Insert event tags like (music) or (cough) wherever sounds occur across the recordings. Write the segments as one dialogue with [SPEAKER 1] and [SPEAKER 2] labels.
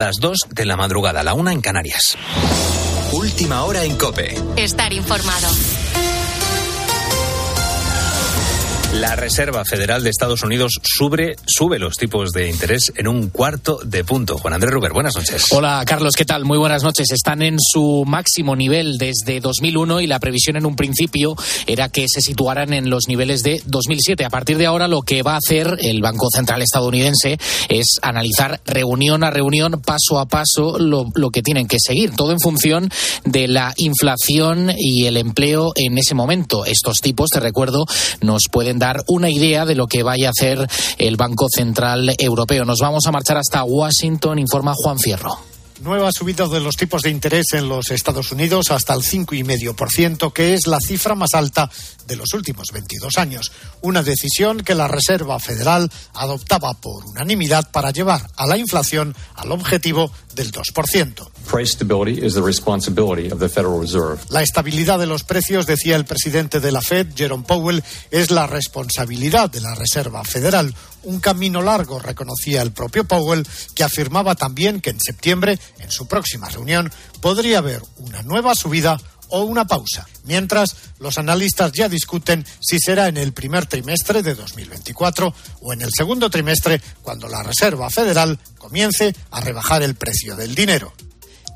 [SPEAKER 1] Las 2 de la madrugada, la una en Canarias.
[SPEAKER 2] Última hora en Cope.
[SPEAKER 3] Estar informado.
[SPEAKER 1] La Reserva Federal de Estados Unidos sube, sube los tipos de interés en un cuarto de punto. Juan Andrés Ruber, buenas noches.
[SPEAKER 4] Hola, Carlos, ¿qué tal? Muy buenas noches. Están en su máximo nivel desde 2001 y la previsión en un principio era que se situaran en los niveles de 2007. A partir de ahora, lo que va a hacer el Banco Central estadounidense es analizar reunión a reunión, paso a paso, lo, lo que tienen que seguir. Todo en función de la inflación y el empleo en ese momento. Estos tipos, te recuerdo, nos pueden dar una idea de lo que vaya a hacer el Banco Central Europeo. Nos vamos a marchar hasta Washington, informa Juan Fierro.
[SPEAKER 5] Nueva subida de los tipos de interés en los Estados Unidos hasta el 5,5%, que es la cifra más alta de los últimos 22 años. Una decisión que la Reserva Federal adoptaba por unanimidad para llevar a la inflación al objetivo del 2%. La estabilidad de los precios, decía el presidente de la Fed, Jerome Powell, es la responsabilidad de la Reserva Federal. Un camino largo, reconocía el propio Powell, que afirmaba también que en septiembre, en su próxima reunión, podría haber una nueva subida o una pausa. Mientras, los analistas ya discuten si será en el primer trimestre de 2024 o en el segundo trimestre, cuando la Reserva Federal comience a rebajar el precio del dinero.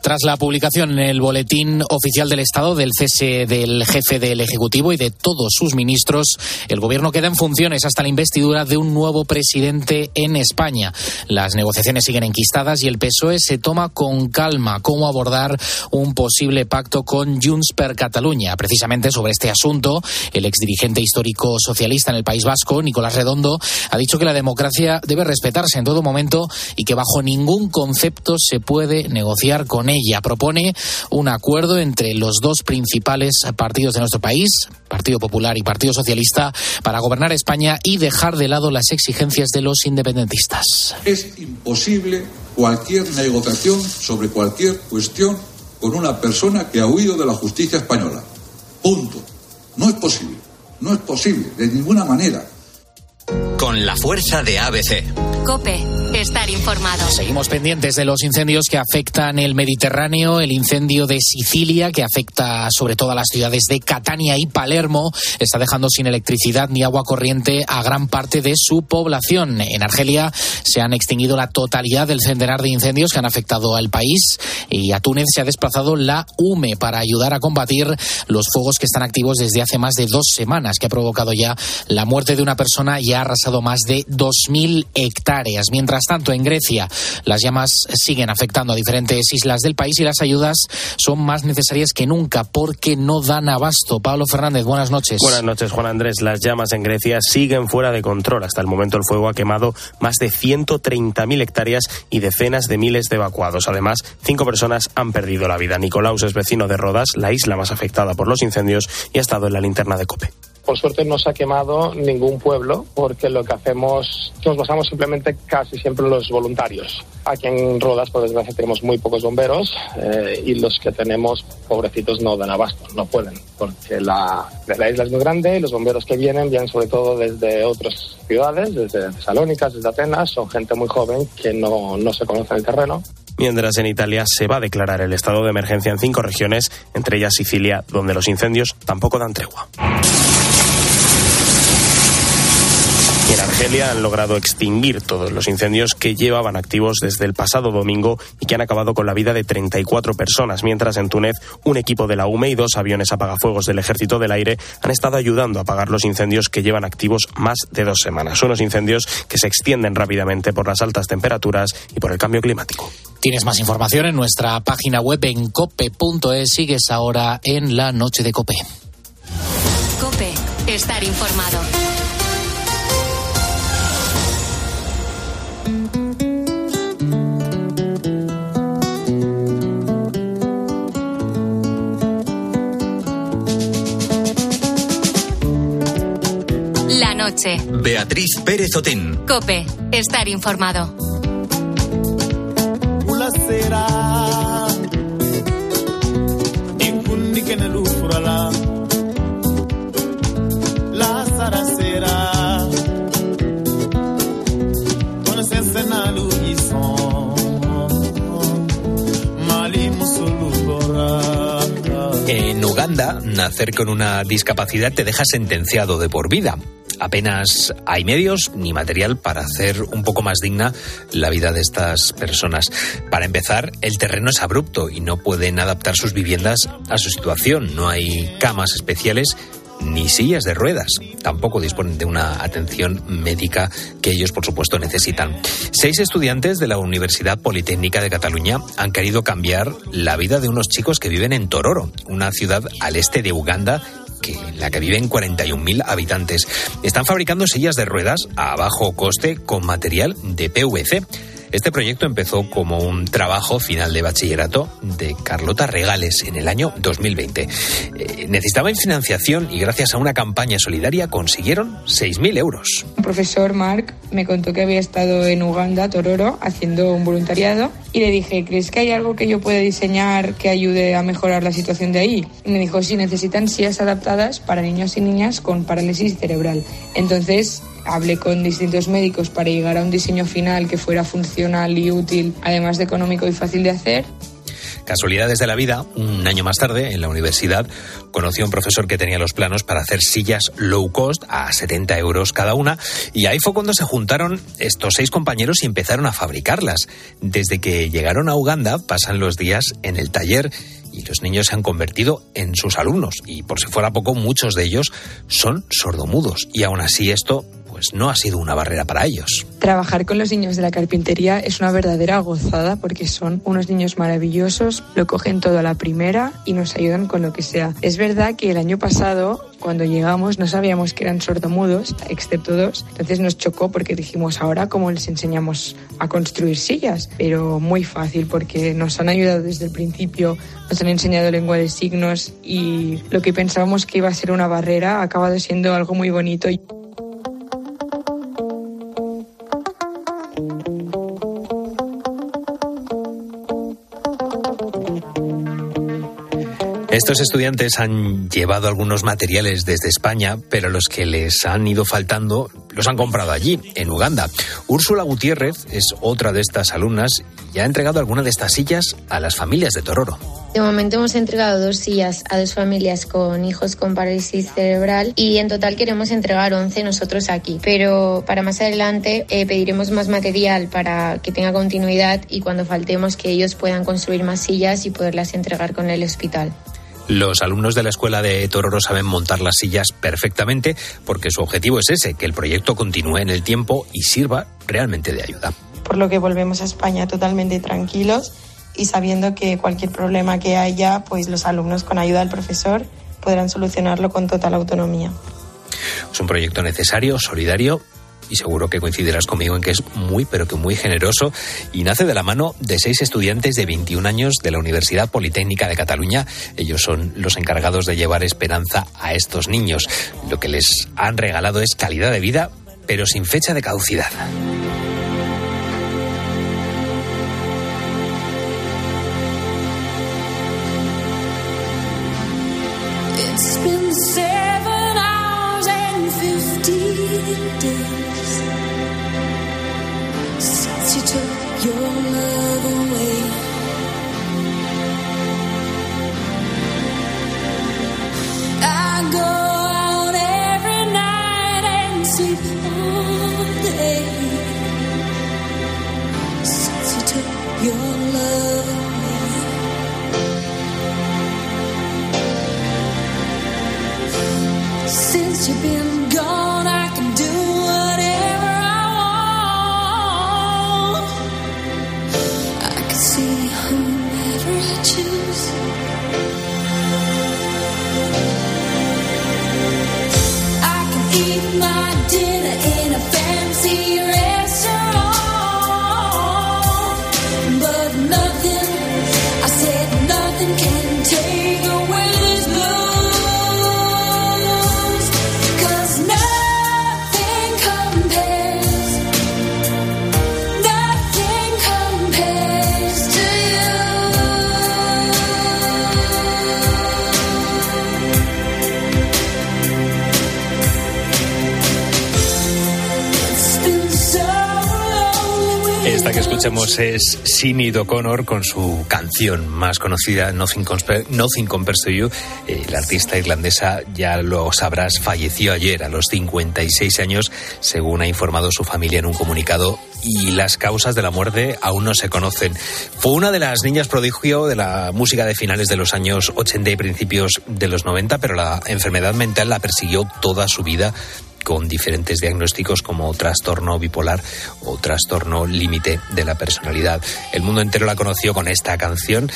[SPEAKER 4] Tras la publicación en el Boletín Oficial del Estado del cese del jefe del Ejecutivo y de todos sus ministros, el Gobierno queda en funciones hasta la investidura de un nuevo presidente en España. Las negociaciones siguen enquistadas y el PSOE se toma con calma cómo abordar un posible pacto con Junts per Cataluña. Precisamente sobre este asunto, el exdirigente histórico socialista en el País Vasco, Nicolás Redondo, ha dicho que la democracia debe respetarse en todo momento y que bajo ningún concepto se puede negociar con ella. Propone un acuerdo entre los dos principales partidos de nuestro país, Partido Popular y Partido Socialista, para gobernar España y dejar de lado las exigencias de los independentistas.
[SPEAKER 6] Es imposible cualquier negociación sobre cualquier cuestión con una persona que ha huido de la justicia española. Punto. No es posible. No es posible, de ninguna manera.
[SPEAKER 2] Con la fuerza de ABC.
[SPEAKER 3] Cope, estar informado.
[SPEAKER 4] Seguimos pendientes de los incendios que afectan el Mediterráneo, el incendio de Sicilia, que afecta sobre todo a las ciudades de Catania y Palermo, está dejando sin electricidad ni agua corriente a gran parte de su población. En Argelia se han extinguido la totalidad del centenar de incendios que han afectado al país y a Túnez se ha desplazado la UME para ayudar a combatir los fuegos que están activos desde hace más de dos semanas, que ha provocado ya la muerte de una persona y ha arrasado más de 2.000 hectáreas. Mientras tanto, en Grecia, las llamas siguen afectando a diferentes islas del país y las ayudas son más necesarias que nunca porque no dan abasto. Pablo Fernández, buenas noches.
[SPEAKER 7] Buenas noches, Juan Andrés. Las llamas en Grecia siguen fuera de control. Hasta el momento el fuego ha quemado más de 130.000 hectáreas y decenas de miles de evacuados. Además, cinco personas han perdido la vida. Nicolaus es vecino de Rodas, la isla más afectada por los incendios, y ha estado en la linterna de COPE.
[SPEAKER 8] Por suerte no se ha quemado ningún pueblo porque lo que hacemos, nos basamos simplemente casi siempre en los voluntarios. Aquí en Rodas, por desgracia, tenemos muy pocos bomberos eh, y los que tenemos, pobrecitos, no dan abasto, no pueden, porque la, la isla es muy grande y los bomberos que vienen vienen sobre todo desde otras ciudades, desde Salónicas, desde Atenas, son gente muy joven que no, no se conoce el terreno
[SPEAKER 7] Mientras en Italia se va a declarar el estado de emergencia en cinco regiones, entre ellas Sicilia, donde los incendios tampoco dan tregua. Y en Argelia han logrado extinguir todos los incendios que llevaban activos desde el pasado domingo y que han acabado con la vida de 34 personas, mientras en Túnez un equipo de la UME y dos aviones apagafuegos del Ejército del Aire han estado ayudando a apagar los incendios que llevan activos más de dos semanas. Unos incendios que se extienden rápidamente por las altas temperaturas y por el cambio climático.
[SPEAKER 4] Tienes más información en nuestra página web en cope.es. Sigues ahora en la noche de Cope.
[SPEAKER 3] Cope, estar informado.
[SPEAKER 2] Beatriz Pérez Otín.
[SPEAKER 3] Cope, estar informado.
[SPEAKER 9] En
[SPEAKER 1] Uganda, nacer con una discapacidad te deja sentenciado de por vida. Apenas hay medios ni material para hacer un poco más digna la vida de estas personas. Para empezar, el terreno es abrupto y no pueden adaptar sus viviendas a su situación. No hay camas especiales ni sillas de ruedas. Tampoco disponen de una atención médica que ellos, por supuesto, necesitan. Seis estudiantes de la Universidad Politécnica de Cataluña han querido cambiar la vida de unos chicos que viven en Tororo, una ciudad al este de Uganda que la que viven 41.000 habitantes. Están fabricando sillas de ruedas a bajo coste con material de PVC. Este proyecto empezó como un trabajo final de bachillerato de Carlota Regales en el año 2020. Eh, necesitaban financiación y gracias a una campaña solidaria consiguieron 6.000 euros.
[SPEAKER 10] Un profesor, Mark, me contó que había estado en Uganda, Tororo, haciendo un voluntariado y le dije, ¿crees que hay algo que yo pueda diseñar que ayude a mejorar la situación de ahí? Y me dijo, sí, necesitan sillas adaptadas para niños y niñas con parálisis cerebral. Entonces hablé con distintos médicos para llegar a un diseño final que fuera funcional y útil, además de económico y fácil de hacer.
[SPEAKER 1] Casualidades de la vida, un año más tarde, en la universidad, conoció a un profesor que tenía los planos para hacer sillas low cost a 70 euros cada una, y ahí fue cuando se juntaron estos seis compañeros y empezaron a fabricarlas. Desde que llegaron a Uganda, pasan los días en el taller y los niños se han convertido en sus alumnos, y por si fuera poco, muchos de ellos son sordomudos, y aún así esto pues no ha sido una barrera para ellos.
[SPEAKER 10] Trabajar con los niños de la carpintería es una verdadera gozada porque son unos niños maravillosos, lo cogen todo a la primera y nos ayudan con lo que sea. Es verdad que el año pasado cuando llegamos no sabíamos que eran sordomudos, excepto dos. Entonces nos chocó porque dijimos, ahora cómo les enseñamos a construir sillas. Pero muy fácil porque nos han ayudado desde el principio, nos han enseñado lengua de signos y lo que pensábamos que iba a ser una barrera ha acabado siendo algo muy bonito.
[SPEAKER 1] Estos estudiantes han llevado algunos materiales desde España, pero los que les han ido faltando los han comprado allí, en Uganda. Úrsula Gutiérrez es otra de estas alumnas y ha entregado alguna de estas sillas a las familias de Tororo.
[SPEAKER 11] De momento hemos entregado dos sillas a dos familias con hijos con parálisis cerebral y en total queremos entregar 11 nosotros aquí. Pero para más adelante eh, pediremos más material para que tenga continuidad y cuando faltemos que ellos puedan construir más sillas y poderlas entregar con el hospital.
[SPEAKER 1] Los alumnos de la escuela de Tororo saben montar las sillas perfectamente porque su objetivo es ese, que el proyecto continúe en el tiempo y sirva realmente de ayuda.
[SPEAKER 10] Por lo que volvemos a España totalmente tranquilos y sabiendo que cualquier problema que haya, pues los alumnos con ayuda del profesor podrán solucionarlo con total autonomía.
[SPEAKER 1] Es un proyecto necesario, solidario y seguro que coincidirás conmigo en que es muy, pero que muy generoso y nace de la mano de seis estudiantes de 21 años de la Universidad Politécnica de Cataluña. Ellos son los encargados de llevar esperanza a estos niños. Lo que les han regalado es calidad de vida, pero sin fecha de caducidad.
[SPEAKER 12] Eat my dinner in
[SPEAKER 1] que escuchemos es Sinead O'Connor con su canción más conocida, Nothing, Conspe- Nothing Compares to You. Eh, la artista irlandesa, ya lo sabrás, falleció ayer a los 56 años, según ha informado su familia en un comunicado, y las causas de la muerte aún no se conocen. Fue una de las niñas prodigio de la música de finales de los años 80 y principios de los 90, pero la enfermedad mental la persiguió toda su vida con diferentes diagnósticos como trastorno bipolar o trastorno límite de la personalidad. El mundo entero la conoció con esta canción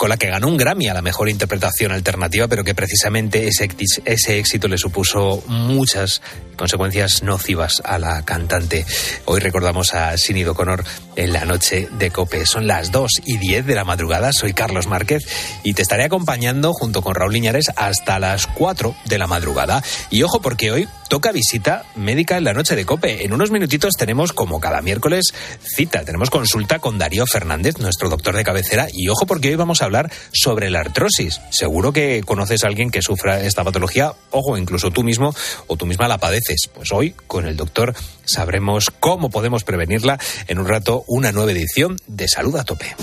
[SPEAKER 1] con la que ganó un Grammy a la mejor interpretación alternativa, pero que precisamente ese, éxi- ese éxito le supuso muchas consecuencias nocivas a la cantante. Hoy recordamos a Sinead O'Connor en la noche de Cope. Son las 2 y 10 de la madrugada. Soy Carlos Márquez y te estaré acompañando junto con Raúl Liñares hasta las 4 de la madrugada. Y ojo porque hoy toca visita médica en la noche de Cope. En unos minutitos tenemos, como cada miércoles, cita. Tenemos consulta con Darío Fernández, nuestro doctor de cabecera. Y ojo porque hoy vamos a sobre la artrosis. Seguro que conoces a alguien que sufra esta patología. Ojo, incluso tú mismo o tú misma la padeces. Pues hoy, con el doctor, sabremos cómo podemos prevenirla. En un rato, una nueva edición de Salud a Tope.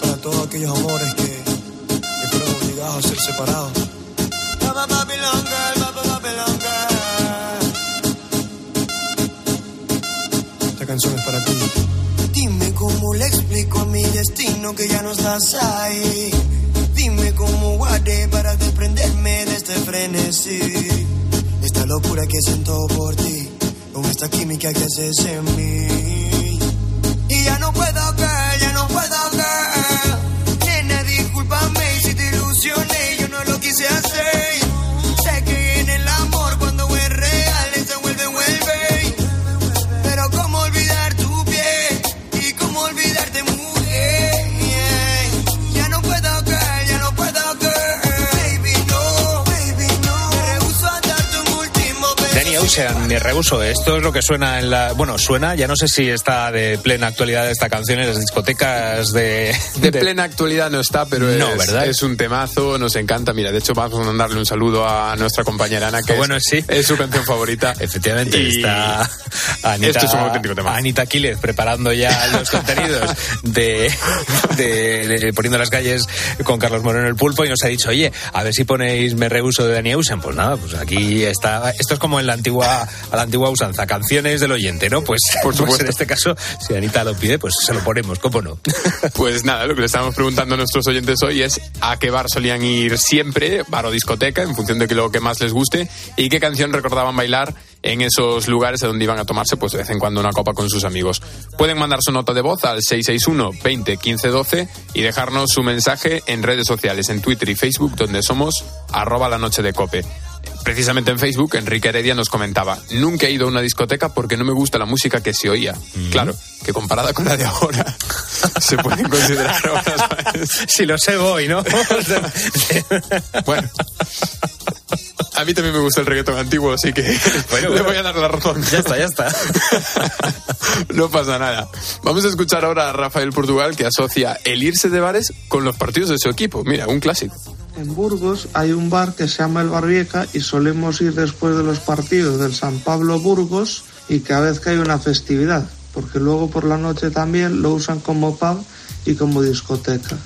[SPEAKER 13] Para todos aquellos amores que, que fueron obligados a ser separados.
[SPEAKER 14] Destino que ya no estás ahí. Dime cómo guardé para desprenderme de este frenesí. Esta locura que siento por ti, con esta química que haces en mí.
[SPEAKER 1] Danny Ocean, me rehuso. Esto es lo que suena en la. Bueno, suena, ya no sé si está de plena actualidad esta canción en las discotecas de. (laughs)
[SPEAKER 15] De plena actualidad no está, pero
[SPEAKER 1] No,
[SPEAKER 15] es,
[SPEAKER 1] ¿verdad?
[SPEAKER 15] es un temazo, nos encanta. Mira, de hecho vamos a mandarle un saludo a nuestra compañera Ana, que
[SPEAKER 1] Ah, bueno,
[SPEAKER 15] es,
[SPEAKER 1] sí.
[SPEAKER 15] es su canción favorita.
[SPEAKER 1] Efectivamente,
[SPEAKER 15] Y
[SPEAKER 1] está Anita,
[SPEAKER 15] Esto es un auténtico tema.
[SPEAKER 1] Anita Quiles preparando ya los (laughs) contenidos de, de- de Poniendo las calles con Carlos Moreno el Pulpo y nos ha dicho, oye, a ver si ponéis Me Rehuso de Danny Ocean. Pues nada, pues aquí está. Esto es como en la antigua, a la antigua usanza, canciones del oyente, ¿no? Pues,
[SPEAKER 15] Por
[SPEAKER 1] pues
[SPEAKER 15] supuesto.
[SPEAKER 1] en este caso, si Anita lo pide, pues se lo ponemos, ¿cómo no? (laughs)
[SPEAKER 15] Pues nada, lo que le estamos preguntando a nuestros oyentes hoy es a qué bar solían ir siempre, bar o discoteca, en función de lo que más les guste, y qué canción recordaban bailar en esos lugares a donde iban a tomarse pues de vez en cuando una copa con sus amigos. Pueden mandar su nota de voz al 661 20 15 12 y dejarnos su mensaje en redes sociales, en Twitter y Facebook, donde somos arroba la noche de cope. Precisamente en Facebook, Enrique Heredia nos comentaba, nunca he ido a una discoteca porque no me gusta la música que se oía. Claro, que comparada con la de ahora, (laughs) se pueden considerar maestras. (laughs)
[SPEAKER 1] si lo sé, voy, ¿no? (laughs)
[SPEAKER 15] Bueno. A mí también me gusta el reggaetón antiguo, así que (laughs)
[SPEAKER 1] Bueno, (laughs)
[SPEAKER 15] le
[SPEAKER 1] bueno.
[SPEAKER 15] voy a dar la razón.
[SPEAKER 1] ya está, ya está. (laughs)
[SPEAKER 15] No pasa nada. Vamos a escuchar ahora a Rafael Portugal que asocia el irse de bares con los partidos de su equipo. Mira, un clásico.
[SPEAKER 16] En Burgos hay un bar que se llama El Barbieca y solemos ir después de los partidos del San Pablo Burgos y cada vez que hay una festividad, porque luego por la noche también lo usan como pub y como discoteca.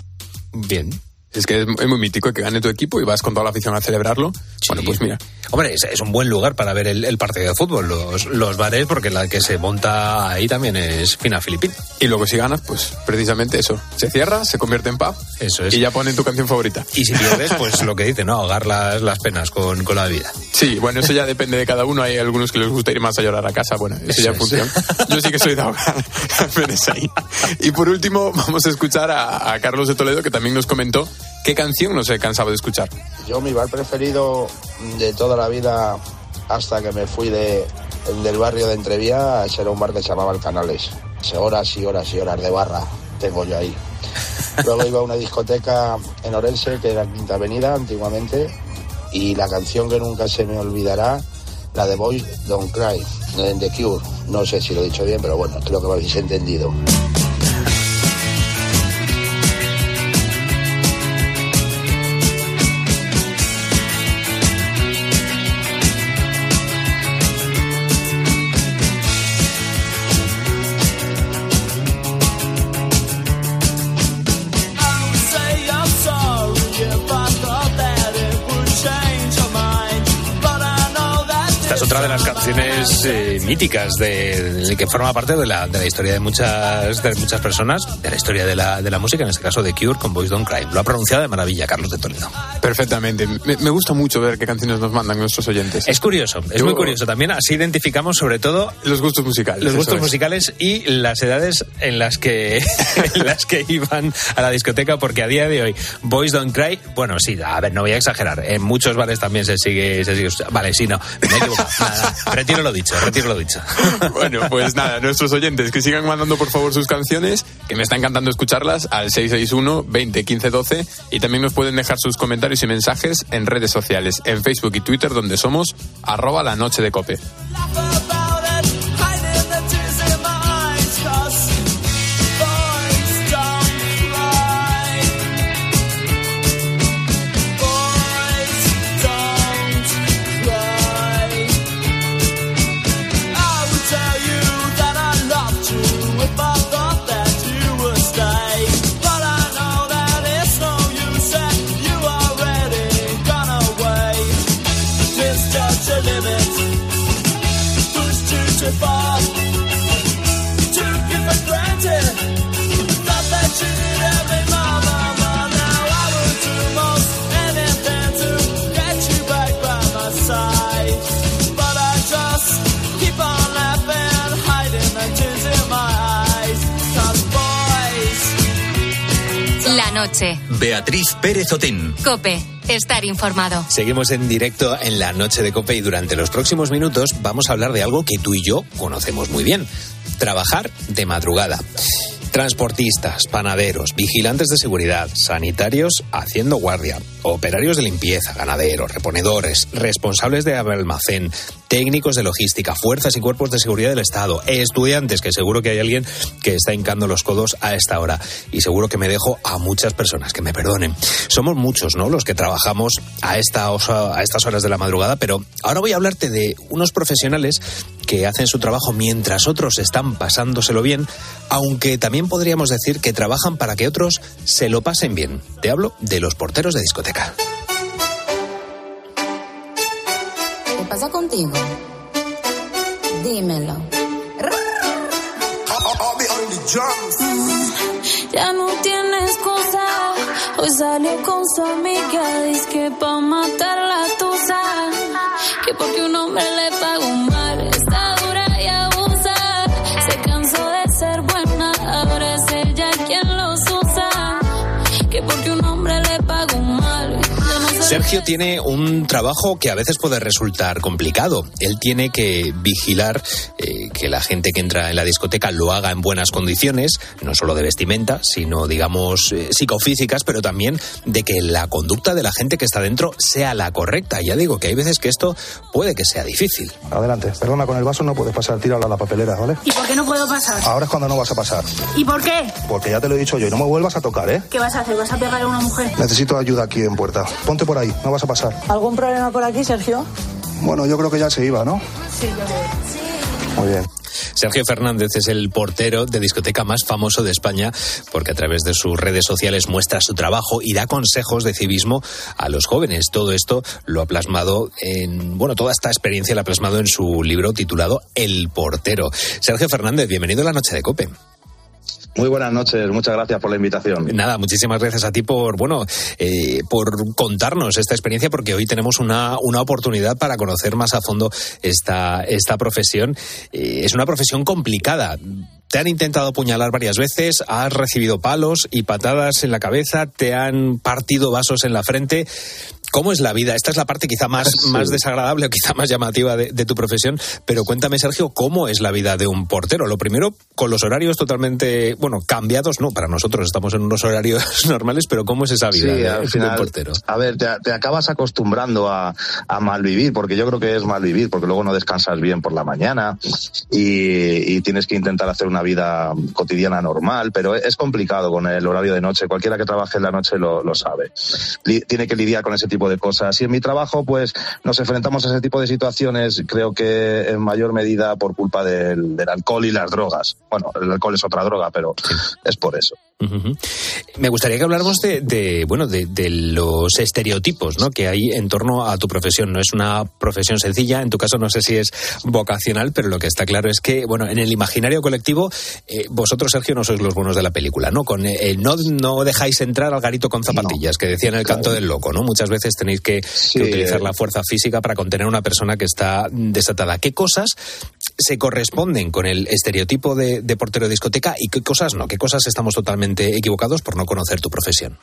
[SPEAKER 1] Bien.
[SPEAKER 15] Es que es, muy mítico que gane tu equipo y vas con toda la afición a celebrarlo. Bueno, pues mira.
[SPEAKER 1] Hombre, es, es un buen lugar para ver el, el partido de fútbol, los, los bares, porque la que se monta ahí también es fina filipina.
[SPEAKER 15] Y luego si ganas, pues precisamente eso. Se cierra, se convierte en pub
[SPEAKER 1] Eso es.
[SPEAKER 15] y ya ponen tu canción favorita.
[SPEAKER 1] Y si pierdes, pues lo que dice, ¿no? Ahogar las, las penas con, con la bebida.
[SPEAKER 15] Sí, bueno, eso ya depende de cada uno. Hay algunos que les gusta ir más a llorar a casa. Bueno, eso,
[SPEAKER 1] Eso
[SPEAKER 15] ya
[SPEAKER 1] es.
[SPEAKER 15] funciona. Yo sí que soy de ahogar. Y por último, vamos a escuchar a, a Carlos de Toledo, que también nos comentó qué canción no se cansaba de escuchar.
[SPEAKER 17] Yo mi bar preferido de toda la vida hasta que me fui de, del barrio de Entrevías era un bar que se llamaba El Canales. Horas y horas y horas de barra tengo yo ahí. (laughs) Luego iba a una discoteca en Orense, que era Quinta Avenida antiguamente, y la canción que nunca se me olvidará, la de Boys Don't Cry, de The Cure. No sé si lo he dicho bien, pero bueno, creo que me habéis entendido.
[SPEAKER 1] Otra de las canciones eh, míticas de, de- que forma parte de la, de la historia de muchas, de muchas personas, de la historia de la, de la música, en este caso de Cure con Boys Don't Cry. Lo ha pronunciado de maravilla Carlos de Toledo.
[SPEAKER 8] Perfectamente. Me, me gusta mucho ver qué canciones nos mandan nuestros oyentes.
[SPEAKER 1] Es curioso, es
[SPEAKER 8] Yo-
[SPEAKER 1] muy curioso. También así identificamos sobre todo
[SPEAKER 8] Los gustos musicales.
[SPEAKER 1] los gustos
[SPEAKER 8] es.
[SPEAKER 1] musicales y las edades en las que (laughs) en las que iban a la discoteca porque a día de hoy Boys Don't Cry bueno sí a ver no voy a exagerar en muchos bares también se sigue se sigue vale sí no me he equivocado Nada, retiro lo dicho retiro lo dicho (laughs)
[SPEAKER 8] Bueno, pues nada, nuestros oyentes que sigan mandando por favor sus canciones, que me está encantando escucharlas, al 661 20 15 12 y también nos pueden dejar sus comentarios y mensajes en redes sociales, en Facebook y Twitter, donde somos arroba la noche de cope.
[SPEAKER 3] Noche.
[SPEAKER 2] Beatriz Pérez Otín.
[SPEAKER 3] Cope. Estar informado.
[SPEAKER 1] Seguimos en directo en la noche de Cope y durante los próximos minutos vamos a hablar de algo que tú y yo conocemos muy bien. Trabajar de madrugada. Transportistas, panaderos, vigilantes de seguridad, sanitarios haciendo guardia, operarios de limpieza, ganaderos, reponedores, responsables de almacén, técnicos de logística, fuerzas y cuerpos de seguridad del Estado, estudiantes, que seguro que hay alguien que está hincando los codos a esta hora. Y seguro que me dejo a muchas personas, que me perdonen. Somos muchos, ¿no? Los que trabajamos a, esta, a estas horas de la madrugada, pero ahora voy a hablarte de unos profesionales que hacen su trabajo mientras otros están pasándoselo bien, aunque también podríamos decir que trabajan para que otros se lo pasen bien. Te hablo de los porteros de discoteca.
[SPEAKER 18] ¿Qué pasa contigo? Dímelo.
[SPEAKER 19] Ya no tienes cosa. Hoy salió con su amiga. Dice que pa' matar la tusa. Que porque un hombre le pagó mal.
[SPEAKER 1] Sergio tiene un trabajo que a veces puede resultar complicado. Él tiene que vigilar eh, que la gente que entra en la discoteca lo haga en buenas condiciones, no solo de vestimenta, sino, digamos, eh, psicofísicas, pero también de que la conducta de la gente que está dentro sea la correcta. Ya digo que hay veces que esto puede que sea difícil.
[SPEAKER 20] Adelante, perdona, con el vaso no puedes pasar, tíralo a la papelera, ¿vale?
[SPEAKER 21] ¿Y por qué no puedo pasar?
[SPEAKER 20] Ahora es cuando no vas a pasar,
[SPEAKER 21] ¿Y por qué?
[SPEAKER 20] porque ya te lo he dicho yo y no me vuelvas a tocar, ¿eh?
[SPEAKER 21] ¿Qué vas a hacer? ¿Vas a pegar a una mujer?
[SPEAKER 20] Necesito ayuda aquí en puerta. Ponte por ahí, no vas a pasar.
[SPEAKER 21] ¿Algún problema por aquí, Sergio?
[SPEAKER 20] Bueno, yo creo que ya se iba, ¿no?
[SPEAKER 21] Sí, yo
[SPEAKER 20] Muy bien.
[SPEAKER 1] Sergio Fernández es el portero de discoteca más famoso de España porque a través de sus redes sociales muestra su trabajo y da consejos de civismo a los jóvenes. Todo esto lo ha plasmado en, bueno, toda esta experiencia la ha plasmado en su libro titulado El portero. Sergio Fernández, bienvenido a la noche de Cope.
[SPEAKER 20] Muy buenas noches, muchas gracias por la invitación.
[SPEAKER 1] Nada, muchísimas gracias a ti por, bueno, eh, por contarnos esta experiencia, porque hoy tenemos una, una oportunidad para conocer más a fondo esta, esta profesión. Eh, es una profesión complicada. Te han intentado apuñalar varias veces, has recibido palos y patadas en la cabeza, te han partido vasos en la frente. ¿Cómo es la vida? Esta es la parte quizá más, (laughs)
[SPEAKER 20] Sí.
[SPEAKER 1] más desagradable o quizá más llamativa de, de tu profesión, pero cuéntame, Sergio, ¿cómo es la vida de un portero? Lo primero, con los horarios totalmente, bueno, cambiados, no, para nosotros estamos en unos horarios (laughs) normales, pero ¿cómo es esa vida
[SPEAKER 20] Sí,
[SPEAKER 1] de,
[SPEAKER 20] al
[SPEAKER 1] de un
[SPEAKER 20] final,
[SPEAKER 1] portero?
[SPEAKER 20] a ver, te, te acabas acostumbrando a, a malvivir, porque yo creo que es malvivir, porque luego no descansas bien por la mañana y, y tienes que intentar hacer una vida cotidiana normal, pero es complicado con el horario de noche. Cualquiera que trabaje en la noche lo, lo sabe. Li- tiene que lidiar con ese tipo de cosas. Y en mi trabajo, pues nos enfrentamos a ese tipo de situaciones, creo que en mayor medida por culpa del, del alcohol y las drogas. Bueno, el alcohol es otra droga, pero es por eso.
[SPEAKER 1] Me gustaría que habláramos de, de, bueno de, de los estereotipos ¿no? que hay en torno a tu profesión. No es una profesión sencilla, en tu caso no sé si es vocacional, pero lo que está claro es que bueno en el imaginario colectivo eh, vosotros Sergio no sois los buenos de la película, ¿no? Con eh, no no dejáis entrar al garito con zapatillas que decía en el canto del loco, ¿no? Muchas veces tenéis que, que utilizar
[SPEAKER 20] eh.
[SPEAKER 1] la fuerza física para contener a una persona que está desatada. ¿Qué cosas se corresponden con el estereotipo de, portero de discoteca y qué cosas no? ¿Qué cosas estamos totalmente equivocados por no conocer tu profesión?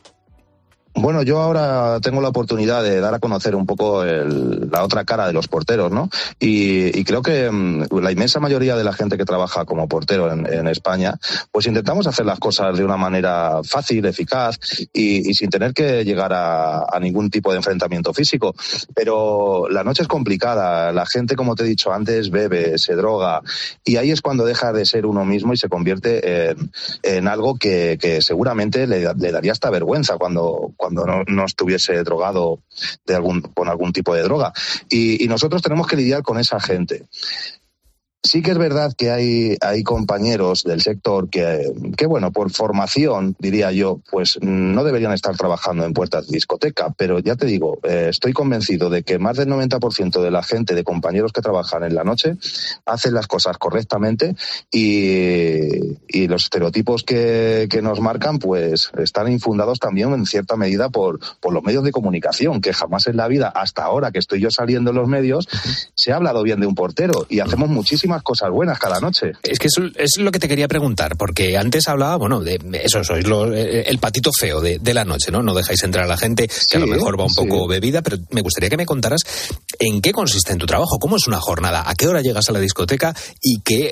[SPEAKER 20] Bueno, yo ahora tengo la oportunidad de dar a conocer un poco la otra cara de los porteros, ¿no? Y, creo que mm, la inmensa mayoría de la gente que trabaja como portero en, España, pues intentamos hacer las cosas de una manera fácil, eficaz y, sin tener que llegar a, ningún tipo de enfrentamiento físico. Pero la noche es complicada, la gente, como te he dicho antes, bebe, se droga y ahí es cuando deja de ser uno mismo y se convierte en, algo que, seguramente le, daría hasta vergüenza cuando no, no estuviese drogado de algún, con algún tipo de droga. Y, y nosotros tenemos que lidiar con esa gente. Sí que es verdad que hay, hay compañeros del sector que, que, bueno, por formación, diría yo, pues no deberían estar trabajando en puertas de discoteca, pero ya te digo, eh, estoy convencido de que más del 90% de la gente, de compañeros que trabajan en la noche, hacen las cosas correctamente y, y los estereotipos que, que nos marcan, pues están infundados también en cierta medida por, por los medios de comunicación, que jamás en la vida, hasta ahora que estoy yo saliendo en los medios, se ha hablado bien de un portero y hacemos muchísimas cosas buenas cada noche.
[SPEAKER 1] Es que eso es lo que te quería preguntar, porque antes hablaba, bueno, de eso, sois lo- eh, el patito feo de, de la noche, ¿no? No dejáis entrar a la gente, que a lo mejor va un
[SPEAKER 20] sí.
[SPEAKER 1] poco bebida, pero me gustaría que me contaras en qué consiste en tu trabajo, cómo es una jornada, a qué hora llegas a la discoteca y qué,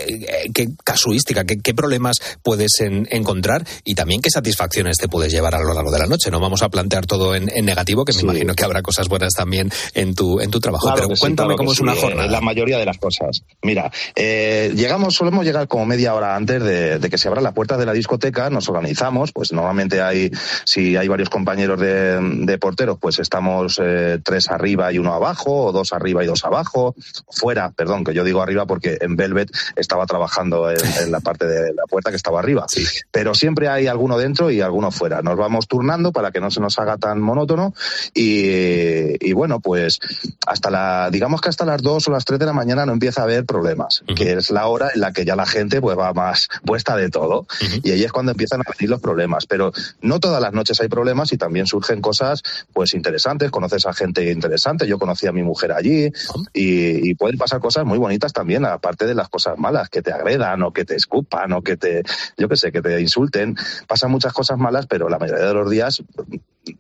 [SPEAKER 1] eh, qué casuística, qué, qué problemas puedes en- encontrar y también qué satisfacciones te puedes llevar a lo largo de la noche. No vamos a plantear todo en, en negativo, que me imagino que habrá cosas buenas también en tu, en tu trabajo,
[SPEAKER 20] Claro
[SPEAKER 1] pero cuéntame cómo es una
[SPEAKER 20] eh,
[SPEAKER 1] jornada.
[SPEAKER 20] La mayoría de las cosas. Mira, eh, llegamos, solemos llegar como media hora antes de, de que se abran las puertas de la discoteca, nos organizamos, pues normalmente hay, si hay varios compañeros de, de porteros, pues estamos eh, tres arriba y uno abajo, o dos arriba y dos abajo, fuera, perdón, que yo digo arriba porque en Velvet estaba trabajando en, en la parte de la puerta que estaba arriba. Pero siempre hay alguno dentro y alguno fuera. Nos vamos turnando para que no se nos haga tan monótono y, y bueno, pues hasta la, digamos que hasta las dos o las tres de la mañana no empieza a haber problemas, que es la hora en la que ya la gente pues va más puesta de todo. Y ahí es cuando empiezan a venir los problemas. Pero no todas las noches hay problemas y también surgen cosas pues interesantes, conoces a gente interesante, yo conocí a mi mujer allí y, y pueden pasar cosas muy bonitas también, aparte de las cosas malas, que te agredan o que te escupan o que te, yo qué sé, que te insulten. Pasan muchas cosas malas, pero la mayoría de los días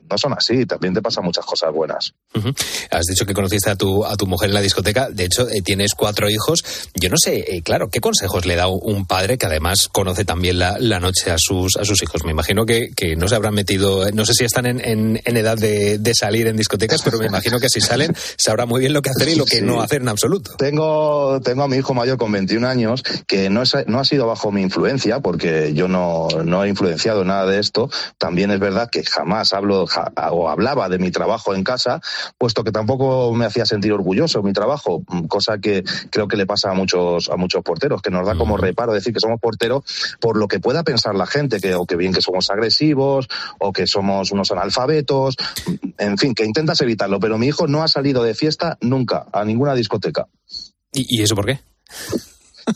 [SPEAKER 20] no son así, también te pasan muchas cosas buenas.
[SPEAKER 1] Has dicho que conociste a tu, a tu mujer en la discoteca. De hecho, eh, tienes cuatro hijos. Yo no sé, eh, claro, ¿qué consejos le da un padre que además conoce también la, la noche a sus, a sus hijos? Me imagino que, que no se habrán metido, no sé si están en, en- en edad de, de salir en discotecas, pero me imagino que si salen sabrá muy bien lo que hacer y lo que
[SPEAKER 20] Sí.
[SPEAKER 1] no hacer en absoluto.
[SPEAKER 20] Tengo, tengo a mi hijo mayor con 21 años que no, es, no ha sido bajo mi influencia porque yo no, no he influenciado nada de esto. También es verdad que jamás hablo o hablaba de mi trabajo en casa, puesto que tampoco me hacía sentir orgulloso mi trabajo, mm, cosa que creo que le pasa a muchos, a muchos porteros, que nos da como reparo decir que somos porteros por lo que pueda pensar la gente, que, o que bien que somos agresivos, o que somos unos analfabetos, en fin, que intentas evitarlo. Pero mi hijo no ha salido de fiesta nunca a ninguna discoteca.
[SPEAKER 1] ¿Y, y eso por qué?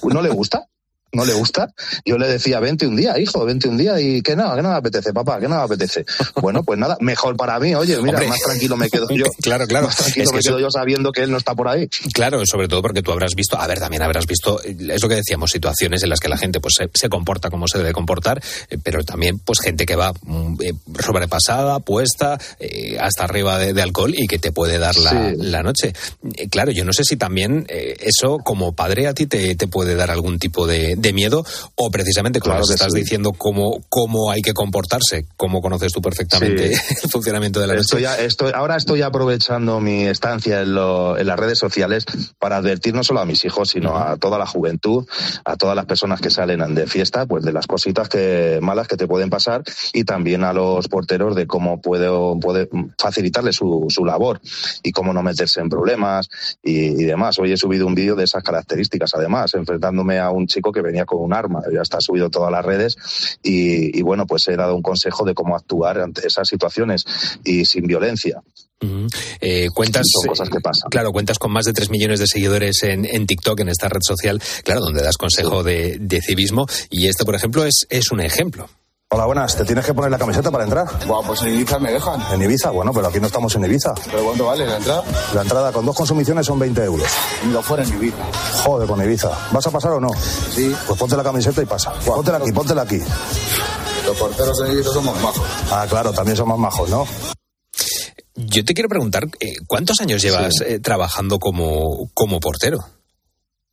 [SPEAKER 20] No le gusta. No le gusta. Yo le decía, vente un día, hijo, vente un día y que no, que no me apetece, papá, que no me apetece. (laughs) Bueno, pues nada, mejor para mí, oye, mira,
[SPEAKER 1] Hombre.
[SPEAKER 20] más tranquilo me quedo yo. (laughs)
[SPEAKER 1] Claro, claro.
[SPEAKER 20] Más tranquilo
[SPEAKER 1] Es que
[SPEAKER 20] me
[SPEAKER 1] eso-
[SPEAKER 20] quedo yo sabiendo que él no está por ahí.
[SPEAKER 1] Claro, sobre todo porque tú habrás visto, a ver, también habrás visto, eh, es lo que decíamos, situaciones en las que la gente pues se, se comporta como se debe comportar, eh, pero también pues gente que va mm, eh, sobrepasada, puesta, eh, hasta arriba de, de alcohol y que te puede dar la,
[SPEAKER 20] Sí.
[SPEAKER 1] la noche. Eh, claro, yo no sé si también eso como padre a ti te, te puede dar algún tipo de, de miedo o precisamente
[SPEAKER 20] Claro que
[SPEAKER 1] estás
[SPEAKER 20] sí.
[SPEAKER 1] diciendo cómo, cómo hay que comportarse, cómo conoces tú perfectamente
[SPEAKER 20] Sí. (laughs)
[SPEAKER 1] el funcionamiento de la noche.
[SPEAKER 20] Estoy, a- estoy- ahora estoy aprovechando mi estancia en, lo- en las redes sociales para advertir no solo a mis hijos, sino a toda la juventud, a todas las personas que salen de fiesta, pues de las cositas que, malas que te pueden pasar y también a los porteros de cómo puedo, puede facilitarles su, su labor y cómo no meterse en problemas y, y demás. Hoy he subido un vídeo de esas características, además, enfrentándome a un chico que venía con un arma. Ya está subido todas las redes y, y bueno, pues he dado un consejo de cómo actuar ante esas situaciones y sin violencia.
[SPEAKER 1] Eh, cuentas,
[SPEAKER 20] Son cosas que pasan.
[SPEAKER 1] claro, cuentas con más de 3 millones de seguidores en, en TikTok, en esta red social, claro, donde das consejo de, de civismo. Y esto, por ejemplo, es, es un ejemplo.
[SPEAKER 22] Hola, buenas. ¿Te tienes que poner la camiseta para entrar?
[SPEAKER 23] Buah, pues en Ibiza me dejan.
[SPEAKER 22] En Ibiza, bueno, pero aquí no estamos en Ibiza.
[SPEAKER 23] ¿Pero cuánto vale la entrada?
[SPEAKER 22] La entrada con dos consumiciones son 20 euros.
[SPEAKER 23] Ni lo fuera en Ibiza.
[SPEAKER 22] Joder, con Ibiza. ¿Vas a pasar o no?
[SPEAKER 23] Sí.
[SPEAKER 22] Pues ponte la camiseta y pasa. Póntela aquí, póntela aquí.
[SPEAKER 23] Los porteros en Ibiza somos majos.
[SPEAKER 22] Ah, claro, también son más majos, ¿no?
[SPEAKER 1] Yo te quiero preguntar, eh, ¿cuántos años llevas eh, trabajando como, como portero?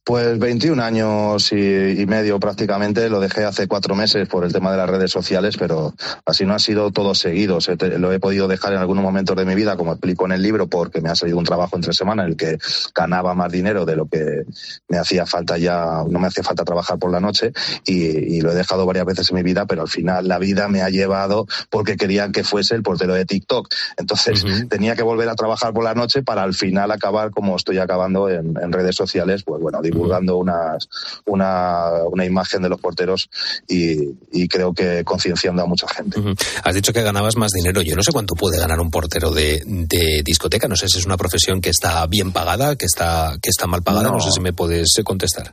[SPEAKER 20] Pues 21 años y, y medio prácticamente, lo dejé hace cuatro meses por el tema de las redes sociales, pero así no ha sido todo seguido. Lo he podido dejar en algunos momentos de mi vida, como explico en el libro, porque me ha salido un trabajo entre semana en el que ganaba más dinero de lo que me hacía falta ya, no me hacía falta trabajar por la noche y, y lo he dejado varias veces en mi vida, pero al final la vida me ha llevado porque querían que fuese el portero de TikTok. Entonces tenía que volver a trabajar por la noche para al final acabar como estoy acabando en, en redes sociales, pues bueno, divulgando unas, una, una imagen de los porteros y, y creo que concienciando a mucha gente.
[SPEAKER 1] Has dicho que ganabas más dinero. Yo no sé cuánto puede ganar un portero de, de discoteca. No sé si es una profesión que está bien pagada, que está, que está mal pagada. No,
[SPEAKER 20] No.
[SPEAKER 1] sé si me puedes contestar.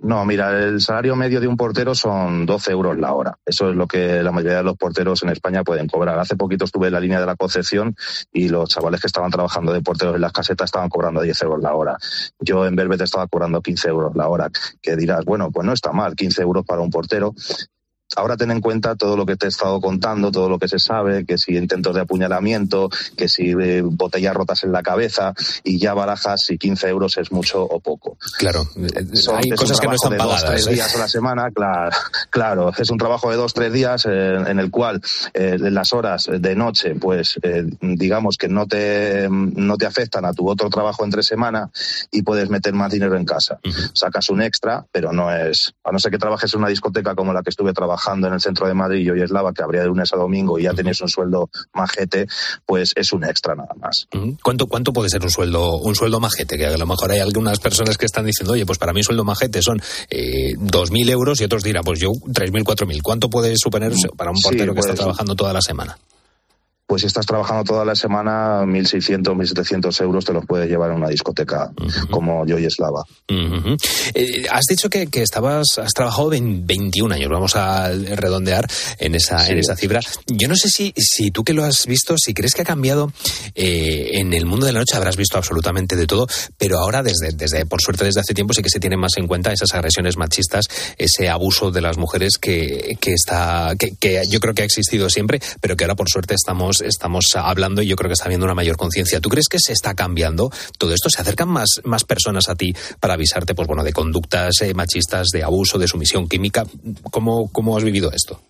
[SPEAKER 20] No, mira, el salario medio de un portero son 12 euros la hora. Eso es lo que la mayoría de los porteros en España pueden cobrar. Hace poquito estuve en la línea de la Concepción y los chavales que estaban trabajando de porteros en las casetas estaban cobrando 10 euros la hora. Yo en Velvet estaba cobrando 15 euros la hora. Que dirás, bueno, pues no está mal, 15 euros para un portero. Ahora ten en cuenta todo lo que te he estado contando, todo lo que se sabe, que si intentos de apuñalamiento, que si eh, botellas rotas en la cabeza y ya barajas si 15 euros es mucho o poco.
[SPEAKER 1] Claro,
[SPEAKER 20] Son-
[SPEAKER 1] hay
[SPEAKER 20] es un
[SPEAKER 1] cosas que no están
[SPEAKER 20] de dos,
[SPEAKER 1] pagadas.
[SPEAKER 20] tres
[SPEAKER 1] ¿eh?
[SPEAKER 20] días a la semana, claro, (laughs) claro, es un trabajo de dos, tres días eh, en el cual eh, las horas de noche, pues eh, digamos que no te, no te afectan a tu otro trabajo entre semana y puedes meter más dinero en casa. Sacas un extra, pero no es, a no ser que trabajes en una discoteca como la que estuve trabajando en el centro de Madrid y hoy Eslava, que habría de lunes a domingo y ya tenías un sueldo majete, pues es un extra nada más.
[SPEAKER 1] Ujú. ¿Cuánto, ¿Cuánto puede ser un sueldo, un sueldo majete? Que a lo mejor hay algunas personas que están diciendo, oye, pues para mí sueldo majete son eh, 2.000 euros y otros dirán, pues yo 3.000, 4.000. ¿Cuánto puede suponer para un
[SPEAKER 20] Sí,
[SPEAKER 1] portero que está
[SPEAKER 20] pues-
[SPEAKER 1] trabajando toda la semana?
[SPEAKER 20] Pues si estás trabajando toda la semana, 1.600, 1.700 euros te los puedes llevar en una discoteca como Joy Eslava.
[SPEAKER 1] Ujú. Eh, has dicho que, que estabas, has trabajado en 21 años, vamos a redondear en esa,
[SPEAKER 20] Sí.
[SPEAKER 1] en esa cifra. Yo no sé si, si tú que lo has visto, si crees que ha cambiado eh, en el mundo de la noche, habrás visto absolutamente de todo, pero ahora desde, desde, por suerte desde hace tiempo sí que se tienen más en cuenta esas agresiones machistas, ese abuso de las mujeres que, que está, que, que yo creo que ha existido siempre, pero que ahora por suerte estamos, estamos hablando y yo creo que está habiendo una mayor conciencia. ¿Tú crees que se está cambiando todo esto? ¿Se acercan más, más personas a ti para avisarte, pues bueno, de conductas eh, machistas, de abuso, de sumisión química? ¿Cómo, cómo has vivido esto?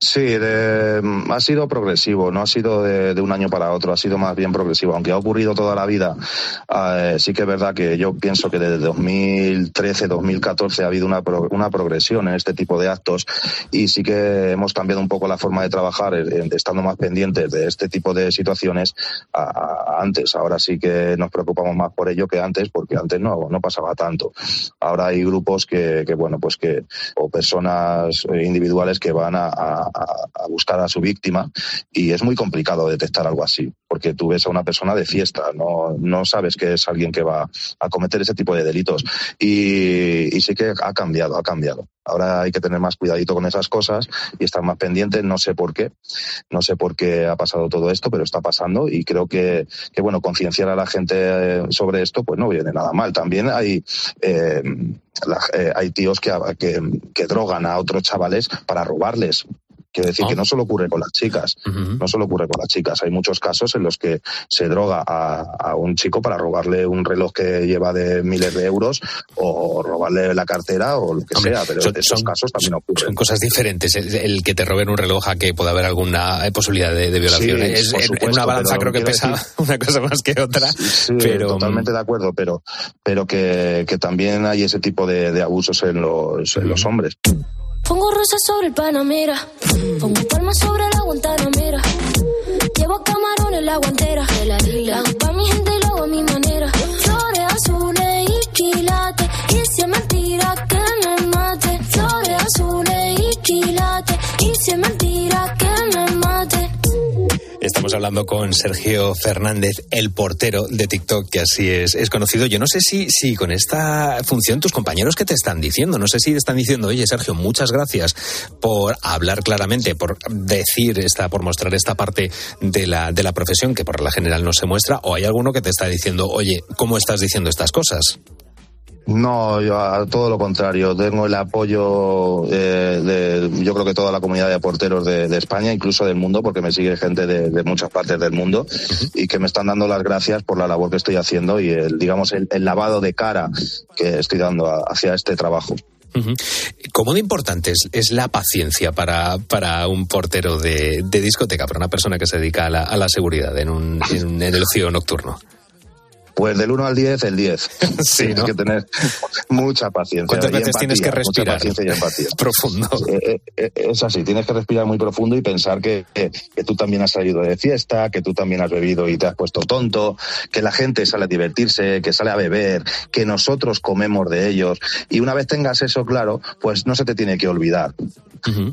[SPEAKER 20] Sí, de- mm, ha sido progresivo, no ha sido de, un año para otro, ha sido más bien progresivo. Aunque ha ocurrido toda la vida, eh, sí que es verdad que yo pienso que desde 2013, 2014 ha habido una, pro- una progresión en este tipo de actos y sí que hemos cambiado un poco la forma de trabajar, eh, estando más pendientes de este tipo de situaciones a, antes. Ahora sí que nos preocupamos más por ello que antes, porque antes no, no pasaba tanto. Ahora hay grupos que, que bueno, pues que, o personas eh, individuales que van a- a- buscar a su víctima y es muy complicado detectar algo así, porque tú ves a una persona de fiesta, no, no sabes que es alguien que va a cometer ese tipo de delitos. Y, sí que ha cambiado, ha cambiado. Ahora hay que tener más cuidadito con esas cosas y estar más pendiente, no sé por qué, no sé por qué ha pasado todo esto, pero está pasando y creo que, que bueno, concienciar a la gente eh, sobre esto, pues no viene nada mal. También hay, eh, eh, hay tíos que, que drogan a otros chavales para robarles. Quiero decir que no solo ocurre con las chicas, no solo ocurre con las chicas. Hay muchos casos en los que se droga a, a un chico para robarle un reloj que lleva de miles de euros o robarle la cartera o lo que
[SPEAKER 1] Hombre,
[SPEAKER 20] sea, pero
[SPEAKER 1] son-
[SPEAKER 20] esos
[SPEAKER 1] son-
[SPEAKER 20] casos también ocurren.
[SPEAKER 1] Son cosas diferentes. El, el que te roben un reloj a que pueda haber alguna eh, posibilidad de, de violación.
[SPEAKER 20] Sí,
[SPEAKER 1] es, en- una balanza creo que pesa
[SPEAKER 20] decir- (laughs)
[SPEAKER 1] una cosa más que otra.
[SPEAKER 20] Sí,
[SPEAKER 1] pero
[SPEAKER 20] totalmente de acuerdo, pero, pero que, que también hay ese tipo de, de abusos en los, en los hombres.
[SPEAKER 12] Pongo rosas sobre el Panamera. Pongo palmas sobre la Guantanamera. Llevo camarones la guantera. La hago pa' mi gente y lo hago a mi manera.
[SPEAKER 1] Hablando con Sergio Fernández, el portero de TikTok, que así es, es conocido. Yo no sé si, si con esta función tus compañeros que te están diciendo, no sé si te están diciendo, oye Sergio, muchas gracias por hablar claramente, por decir esta, por mostrar esta parte de la, de la profesión que por la general no se muestra, o hay alguno que te está diciendo, oye, ¿cómo estás diciendo estas cosas?
[SPEAKER 20] No, yo a todo lo contrario. Tengo el apoyo eh, de, yo creo que toda la comunidad de porteros de, de España, incluso del mundo, porque me sigue gente de, de muchas partes del mundo y que me están dando las gracias por la labor que estoy haciendo y el, digamos, el, el lavado de cara que estoy dando a- hacia este trabajo.
[SPEAKER 1] ¿Cómo de importante es, es la paciencia para, para un portero de, de discoteca, para una persona que se dedica a la, a la seguridad en, un, en, en el ocio nocturno?
[SPEAKER 20] Pues del 1 al 10, el 10. (laughs)
[SPEAKER 1] Sí,
[SPEAKER 20] tienes
[SPEAKER 1] ¿no?
[SPEAKER 20] que tener mucha paciencia.
[SPEAKER 1] ¿Cuántas veces tienes que
[SPEAKER 20] empatía, mucha
[SPEAKER 1] respirar?
[SPEAKER 20] paciencia y empatía. (laughs)
[SPEAKER 1] Profundo.
[SPEAKER 20] Eh, eh, es así, tienes que respirar muy profundo y pensar que, que, que tú también has salido de fiesta, que tú también has bebido y te has puesto tonto, que la gente sale a divertirse, que sale a beber, que nosotros comemos de ellos. Y una vez tengas eso claro, pues no se te tiene que olvidar.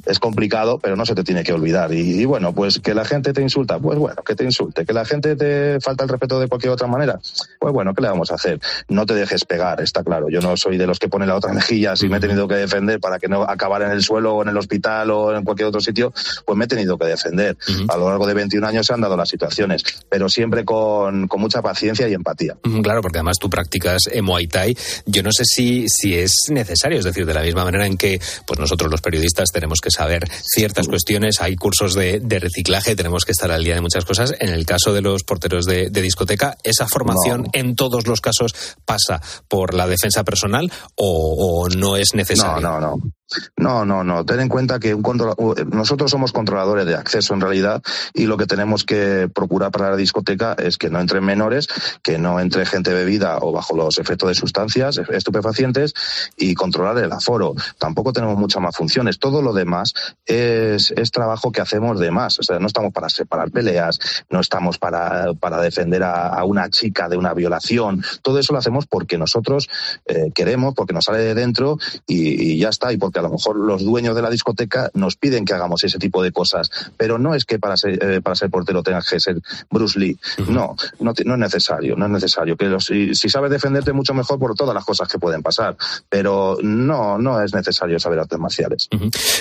[SPEAKER 20] Es complicado, pero no se te tiene que olvidar. Y, y bueno, pues que la gente te insulta, pues bueno, que te insulte. Que la gente te falta el respeto de cualquier otra manera, pues bueno, ¿qué le vamos a hacer? No te dejes pegar, está claro. Yo no soy de los que pone la otra (laughs) mejilla. Si me he tenido que defender para que no acabara en el suelo o en el hospital o en cualquier otro sitio, pues me he tenido que defender. A lo largo de 21 años se han dado las situaciones, pero siempre con, con mucha paciencia y empatía.
[SPEAKER 1] Claro, porque además tú practicas eh, Muay Thai. Yo no sé si, si es necesario, es decir, de la misma manera en que pues nosotros los periodistas tenemos que saber ciertas cuestiones, hay cursos de, de reciclaje, tenemos que estar al día de muchas cosas. En el caso de los porteros de, de discoteca, ¿esa formación. En todos los casos pasa por la defensa personal o, no es necesario?
[SPEAKER 20] No, no, no. No, no, no. Ten en cuenta que un u- nosotros somos controladores de acceso en realidad y lo que tenemos que procurar para la discoteca es que no entren menores, que no entre gente bebida o bajo los efectos de sustancias estupefacientes y controlar el aforo. Tampoco tenemos muchas más funciones. Todo lo demás es, trabajo que hacemos de más. O sea, no estamos para separar peleas, no estamos para, para defender a una chica de una violación. Todo eso lo hacemos porque nosotros eh, queremos, porque nos sale de dentro y, y ya está. Y porque a lo mejor los dueños de la discoteca nos piden que hagamos ese tipo de cosas. Pero no es que para ser, eh, para ser portero tengas que ser Bruce Lee. No, no, te- no es necesario, no es necesario. Que los- si, si sabes defenderte mucho mejor por todas las cosas que pueden pasar. Pero no, no es necesario saber artes marciales.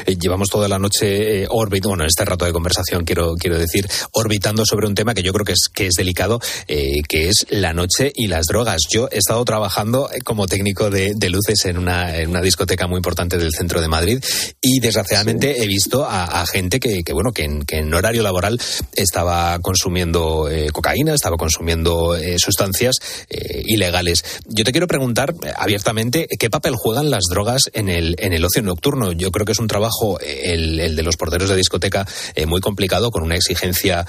[SPEAKER 1] Eh, Llevamos toda la noche orbitando, bueno, este rato de conversación quiero, quiero decir, orbitando sobre un tema que yo creo que es, que es delicado, que es la noche y las drogas. Yo he estado trabajando eh, como técnico de, de luces en una, en una discoteca muy importante del centro de Madrid y desgraciadamente he visto a, a gente que, que, bueno, que en, que en horario laboral estaba consumiendo eh, cocaína, estaba consumiendo eh, sustancias eh, ilegales. Yo te quiero preguntar abiertamente qué papel juegan las drogas en el, en el ocio nocturno. Yo creo que es un trabajo, el, el de los porteros de discoteca, muy complicado, con una exigencia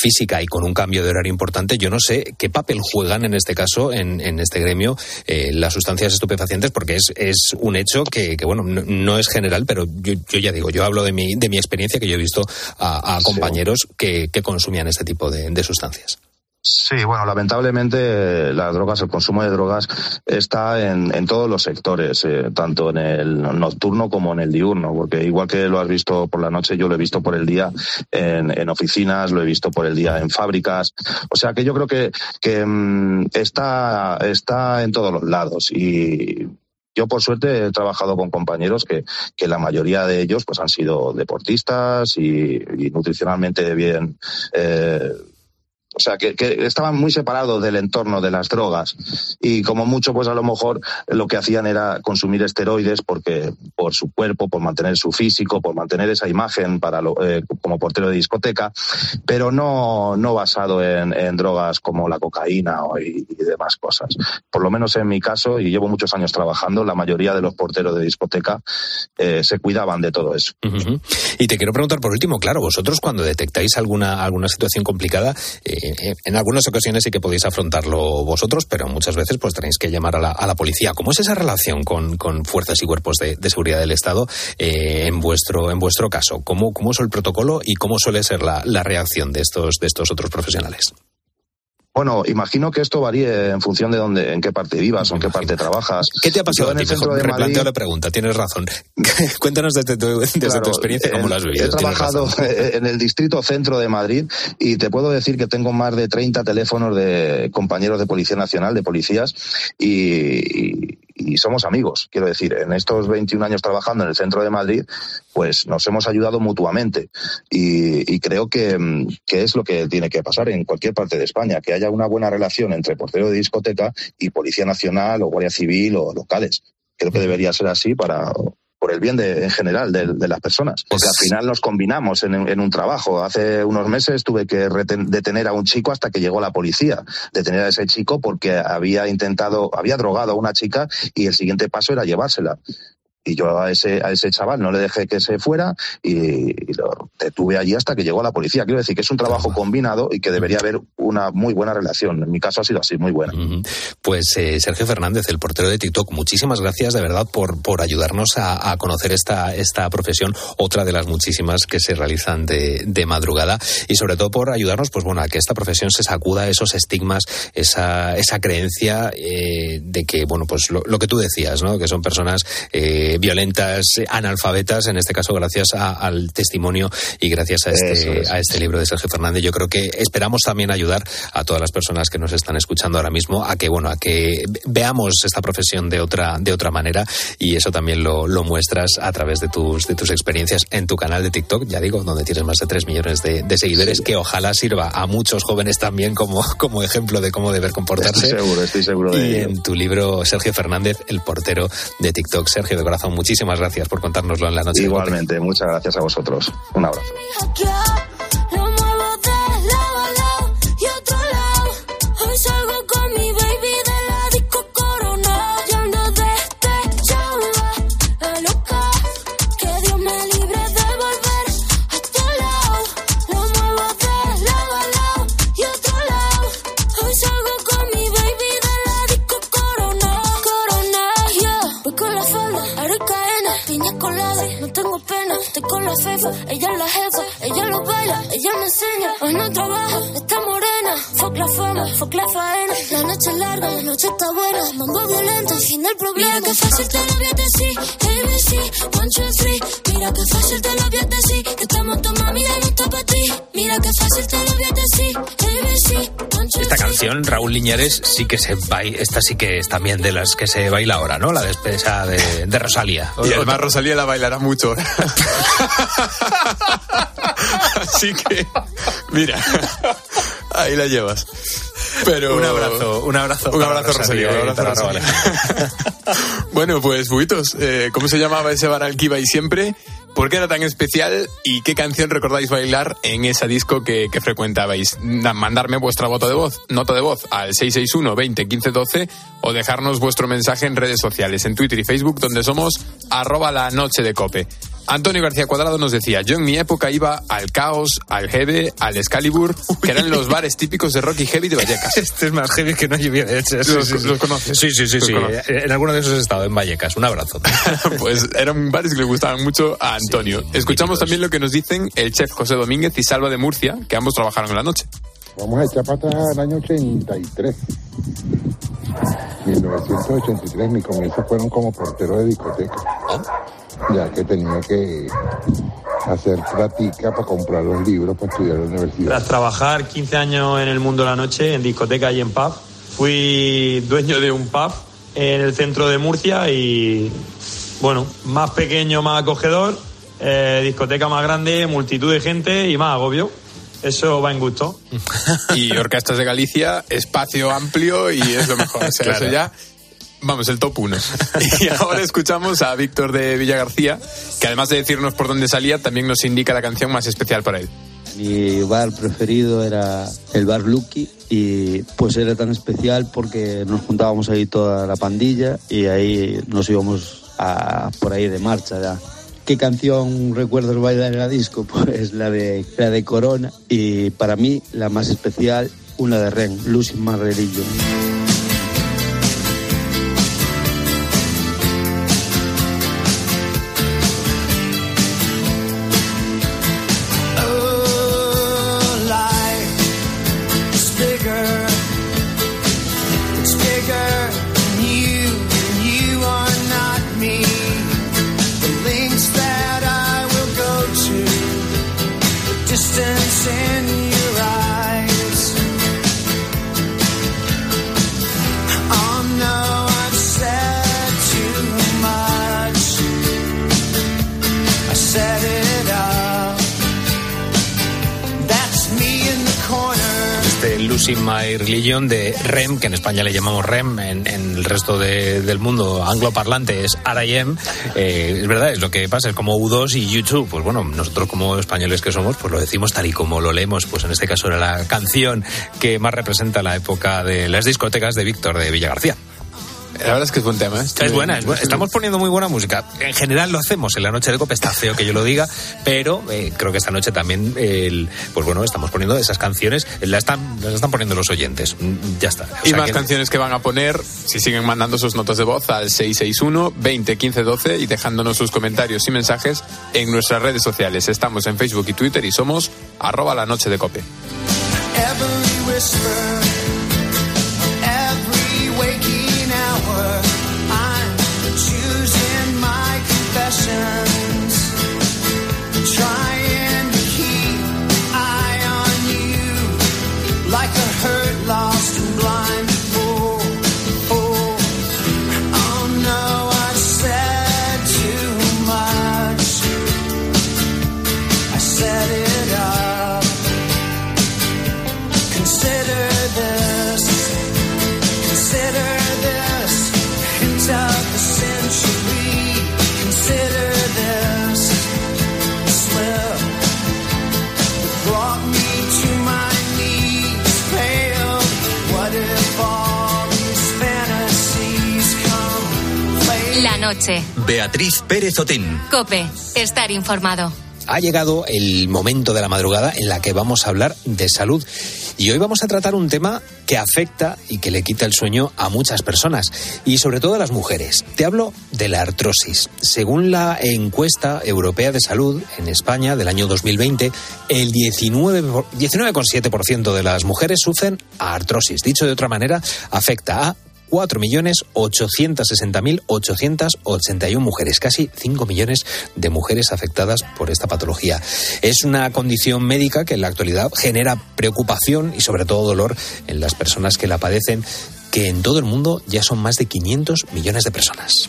[SPEAKER 1] física y con un cambio de horario importante. Yo no sé qué papel juegan en este caso, en, en este gremio, eh, las sustancias estupefacientes, porque es, es un hecho que, que, bueno, no, no es general, pero yo, yo ya digo, yo hablo de mi, de mi experiencia, que yo he visto a, a compañeros que, que consumían este tipo de, de sustancias.
[SPEAKER 20] Sí, bueno, lamentablemente las drogas, el consumo de drogas está en, en todos los sectores, eh, tanto en el nocturno como en el diurno, porque igual que lo has visto por la noche, yo lo he visto por el día en, en oficinas, lo he visto por el día en fábricas. O sea que yo creo que, que mm, está, está en todos los lados y yo por suerte he trabajado con compañeros que, que la mayoría de ellos pues han sido deportistas y, y nutricionalmente bien eh, o sea, que, estaban muy separados del entorno de las drogas y como mucho, pues a lo mejor lo que hacían era consumir esteroides porque por su cuerpo, por mantener su físico, por mantener esa imagen para lo, eh, como portero de discoteca, pero no, no basado en, drogas como la cocaína o, y, demás cosas. Por lo menos en mi caso, y llevo muchos años trabajando, la mayoría de los porteros de discoteca eh, se cuidaban de todo eso.
[SPEAKER 1] Y te quiero preguntar por último, claro, vosotros cuando detectáis alguna, alguna situación complicada, eh, en algunas ocasiones sí que podéis afrontarlo vosotros, pero muchas veces pues tenéis que llamar a la, a la policía. ¿Cómo es esa relación con, con fuerzas y cuerpos de, de seguridad del Estado eh, en vuestro en vuestro caso? ¿Cómo, ¿Cómo es el protocolo y cómo suele ser la, la reacción de estos, de estos otros profesionales?
[SPEAKER 20] Bueno, imagino que esto varíe en función de dónde, en qué parte vivas o en qué parte trabajas.
[SPEAKER 1] ¿Qué te ha pasado
[SPEAKER 20] Yo en el centro
[SPEAKER 1] Mejor,
[SPEAKER 20] de Madrid,
[SPEAKER 1] replanteo la pregunta, tienes razón. (laughs) Cuéntanos desde tu, desde tu experiencia cómo
[SPEAKER 20] en-
[SPEAKER 1] lo has vivido.
[SPEAKER 20] He trabajado (laughs) en el distrito centro de Madrid y te puedo decir que tengo más de 30 teléfonos de compañeros de Policía Nacional, de policías, y, y- y somos amigos. Quiero decir, en estos 21 años trabajando en el centro de Madrid, pues nos hemos ayudado mutuamente. Y, y creo que, mm, que es lo que tiene que pasar en cualquier parte de España, que haya una buena relación entre portero de discoteca y Policía Nacional o Guardia Civil o locales. Creo que debería ser así para por el bien de, en general de, de las personas. Porque al final nos combinamos en, en un trabajo. Hace unos meses tuve que reten- detener a un chico hasta que llegó la policía. Detener a ese chico porque había intentado, había drogado a una chica y el siguiente paso era llevársela. Y yo a ese, a ese chaval no le dejé que se fuera y, lo detuve allí hasta que llegó la policía. Quiero decir que es un trabajo combinado y que debería haber una muy buena relación. En mi caso ha sido así, muy buena.
[SPEAKER 1] Pues eh, Sergio Fernández, el portero de TikTok, muchísimas gracias de verdad por, por ayudarnos a, a conocer esta, esta profesión, otra de las muchísimas que se realizan de, de madrugada y sobre todo por ayudarnos pues bueno, a que esta profesión se sacuda esos estigmas, esa, esa creencia eh, de que, bueno, pues lo, lo que tú decías, ¿no? que son personas eh, violentas, eh, analfabetas, en este caso gracias a- al testimonio y gracias a este,
[SPEAKER 20] es.
[SPEAKER 1] a este libro de Sergio Fernández. Yo creo que esperamos también ayudar a todas las personas que nos están escuchando ahora mismo a que, bueno, a que veamos esta profesión de otra, de otra manera y eso también lo, lo muestras a través de tus, de tus experiencias en tu canal de TikTok, ya digo, donde tienes más de 3 millones de, de seguidores, que ojalá sirva a muchos jóvenes también como, como ejemplo de cómo deber comportarse.
[SPEAKER 20] Estoy seguro, estoy seguro de
[SPEAKER 1] Y
[SPEAKER 20] ello.
[SPEAKER 1] en tu libro, Sergio Fernández, el portero de TikTok. Sergio, de corazón, muchísimas gracias por contárnoslo en la noche.
[SPEAKER 20] Igualmente, muchas gracias a vosotros. Un abrazo.
[SPEAKER 12] La. Ella es la jefa, ella lo baila, ella me enseña. Hoy no trabaja, está morena. Fuck la fama, fuck la faena. La noche es larga, la noche está buena. Mambo violento, fin del problema. Mira que fácil te lo voy a. ABC, one, two, three. Mira que fácil te lo voy a. Que estamos tu mami, ya no está para ti. Mira que fácil te lo voy a.
[SPEAKER 1] canción, Raúl Liñares, sí que se baila, esta sí que es también de las que se baila ahora, ¿no? La despesa de, de Rosalía.
[SPEAKER 15] Y además Rosalía la bailará mucho. (laughs) Así que, mira, ahí la llevas. Pero
[SPEAKER 1] Un abrazo, un abrazo.
[SPEAKER 15] Un abrazo, Rosalía. un abrazo. Rosalía. (laughs) Bueno, pues, Buitos, eh, ¿cómo se llamaba ese bar al que ibais siempre? ¿Por qué era tan especial? ¿Y qué canción recordáis bailar en esa disco que, frecuentabais? Mandarme vuestra de voz, nota de voz al 661 20 15 12 o dejarnos vuestro mensaje en redes sociales, en Twitter y Facebook, donde somos arroba la noche de cope. Antonio García Cuadrado nos decía, yo en mi época iba al Caos, al Heavy, al Excalibur, que eran los bares típicos de rock y heavy de Vallecas. (laughs)
[SPEAKER 1] Este es más heavy que no lluvia de hecho.
[SPEAKER 15] ¿Los- los conoces?
[SPEAKER 1] Sí, sí, sí.
[SPEAKER 15] ¿Los
[SPEAKER 1] sí. En alguno de esos he estado, en Vallecas. Un abrazo. (laughs)
[SPEAKER 15] pues eran bares que le gustaban mucho a Antonio. Escuchamos también lo que nos dicen el chef José Domínguez y Salva de Murcia, que ambos trabajaron en la noche.
[SPEAKER 24] Vamos a echar para atrás al año 83. 1983, mis comienzos fueron como portero de discoteca. Ya que tenía que hacer práctica para comprar los libros para estudiar en la universidad.
[SPEAKER 25] Tras trabajar 15 años en el mundo de la noche, en discoteca y en pub, fui dueño de un pub en el centro de Murcia y, bueno, más pequeño, más acogedor, eh, discoteca más grande, multitud de gente y más agobio. Eso va en gusto. (laughs)
[SPEAKER 15] Y Orquestas de Galicia, espacio amplio y es lo mejor. O sea,
[SPEAKER 1] Claro.
[SPEAKER 15] eso ya, vamos, el top uno. (laughs) Y ahora escuchamos a Víctor de Villagarcía, que además de decirnos por dónde salía, también nos indica la canción más especial para él.
[SPEAKER 26] Mi bar preferido era el bar Lucky y pues era tan especial porque nos juntábamos ahí toda la pandilla y ahí nos íbamos a, por ahí de marcha ya. ¿Qué canción recuerdo bailar en la disco? (laughs) Pues la de, la de Corona y para mí la más especial, una de Ren, Losing My
[SPEAKER 1] REM, que en España le llamamos REM, en, en el resto de- del mundo angloparlante es R.I.M. Eh, es verdad, es lo que pasa, es como U2 y YouTube. Pues bueno, nosotros como españoles que somos, pues lo decimos tal y como lo leemos. Pues en este caso era la canción que más representa la época de las discotecas de Víctor de Villagarcía.
[SPEAKER 15] La verdad es que es buen tema. ¿eh?
[SPEAKER 1] Es buena, es buena. Estamos poniendo muy buena música. En general lo hacemos en la noche de copa, está feo que yo lo diga, pero eh, creo que esta noche también, el- pues bueno, estamos poniendo esas canciones, las están, las están poniendo los oyentes. Mm, Ya está. O
[SPEAKER 15] Y
[SPEAKER 1] sea
[SPEAKER 15] más
[SPEAKER 1] que-
[SPEAKER 15] canciones que van a poner si siguen mandando sus notas de voz al 661 20 15 12 y dejándonos sus comentarios y mensajes en nuestras redes sociales. Estamos en Facebook y Twitter y somos arroba la noche de cope.
[SPEAKER 2] Beatriz Pérez Otín.
[SPEAKER 3] Cope. Estar informado.
[SPEAKER 1] Ha llegado el momento de la madrugada en la que vamos a hablar de salud. Y hoy vamos a tratar un tema que afecta y que le quita el sueño a muchas personas, y sobre todo a las mujeres. Te hablo de la artrosis. Según la encuesta europea de salud en España del año 2020, el 19 por- 19,7% de las mujeres sufren artrosis. Dicho de otra manera, afecta a 4.860.881 mujeres, casi 5 millones de mujeres afectadas por esta patología. Es una condición médica que en la actualidad genera preocupación y sobre todo dolor en las personas que la padecen, que en todo el mundo ya son más de 500 millones de personas.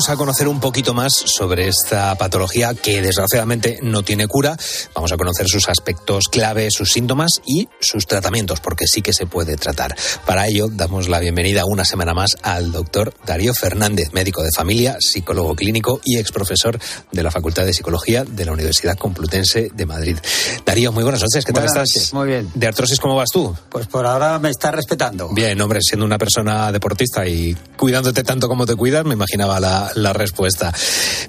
[SPEAKER 1] Vamos a conocer un poquito más sobre esta patología que desgraciadamente no tiene cura. Vamos a conocer sus aspectos clave, sus síntomas y sus tratamientos, porque sí que se puede tratar. Para ello, damos la bienvenida una semana más al doctor Darío Fernández, médico de familia, psicólogo clínico y exprofesor de la Facultad de Psicología de la Universidad Complutense de Madrid. Darío, muy buenas noches. ¿Qué tal
[SPEAKER 27] Buenas
[SPEAKER 1] estás?
[SPEAKER 27] noches, muy bien.
[SPEAKER 1] ¿De artrosis cómo vas tú?
[SPEAKER 27] Pues por ahora me está respetando.
[SPEAKER 1] Bien, hombre, siendo una persona deportista y cuidándote tanto como te cuidas, me imaginaba la, la respuesta.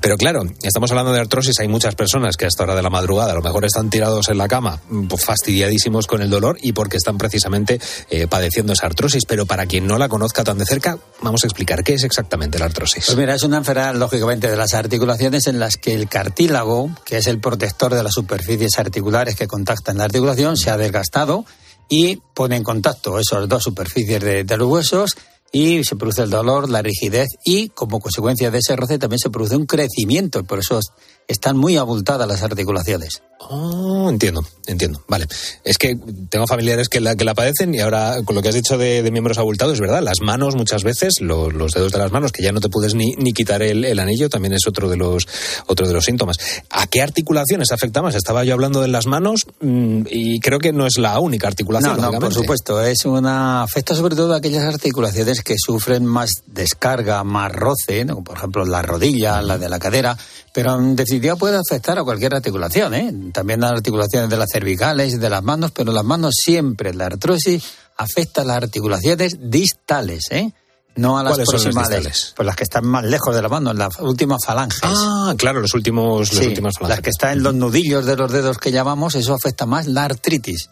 [SPEAKER 1] Pero claro, estamos hablando de artrosis, hay muchas personas que a esta hora de la madrugada a lo mejor están tirados en la cama, pues, fastidiadísimos con el dolor y porque están precisamente eh, padeciendo esa artrosis. Pero para quien no la conozca tan de cerca, vamos a explicar qué es exactamente la artrosis.
[SPEAKER 27] Pues mira, es una enfermedad lógicamente de las articulaciones en las que el cartílago, que es el protector de las superficies articulares que contactan la articulación, se ha desgastado y pone en contacto esas dos superficies de, de los huesos y se produce el dolor, la rigidez y como consecuencia de ese roce también se produce un crecimiento. Por eso están muy abultadas las articulaciones.
[SPEAKER 1] Oh, entiendo, entiendo. Vale. Es que tengo familiares que la, que la padecen y ahora con lo que has dicho de, de miembros abultados, es verdad, las manos muchas veces, lo- los dedos de las manos, que ya no te puedes ni, ni quitar el, el anillo, también es otro de los otro de los síntomas. ¿A qué articulaciones afecta más? Estaba yo hablando de las manos mm, y creo que no es la única articulación.
[SPEAKER 27] No, no, por supuesto, es una afecta sobre todo a aquellas articulaciones que sufren más descarga, más roce, ¿no? por ejemplo la rodilla, la de la cadera, pero en definitiva puede afectar a cualquier articulación, ¿eh? también a las articulaciones de las cervicales, de las manos, pero las manos siempre la artrosis afecta a las articulaciones distales, ¿eh? no a las
[SPEAKER 1] ¿Cuáles son las
[SPEAKER 27] proximales,
[SPEAKER 1] distales?
[SPEAKER 27] pues las que están más lejos de la mano, las últimas falanges.
[SPEAKER 1] Ah, claro, los últimos, los
[SPEAKER 27] Sí,
[SPEAKER 1] últimos falanges.
[SPEAKER 27] las que están en los nudillos de los dedos que llamamos, eso afecta más la artritis.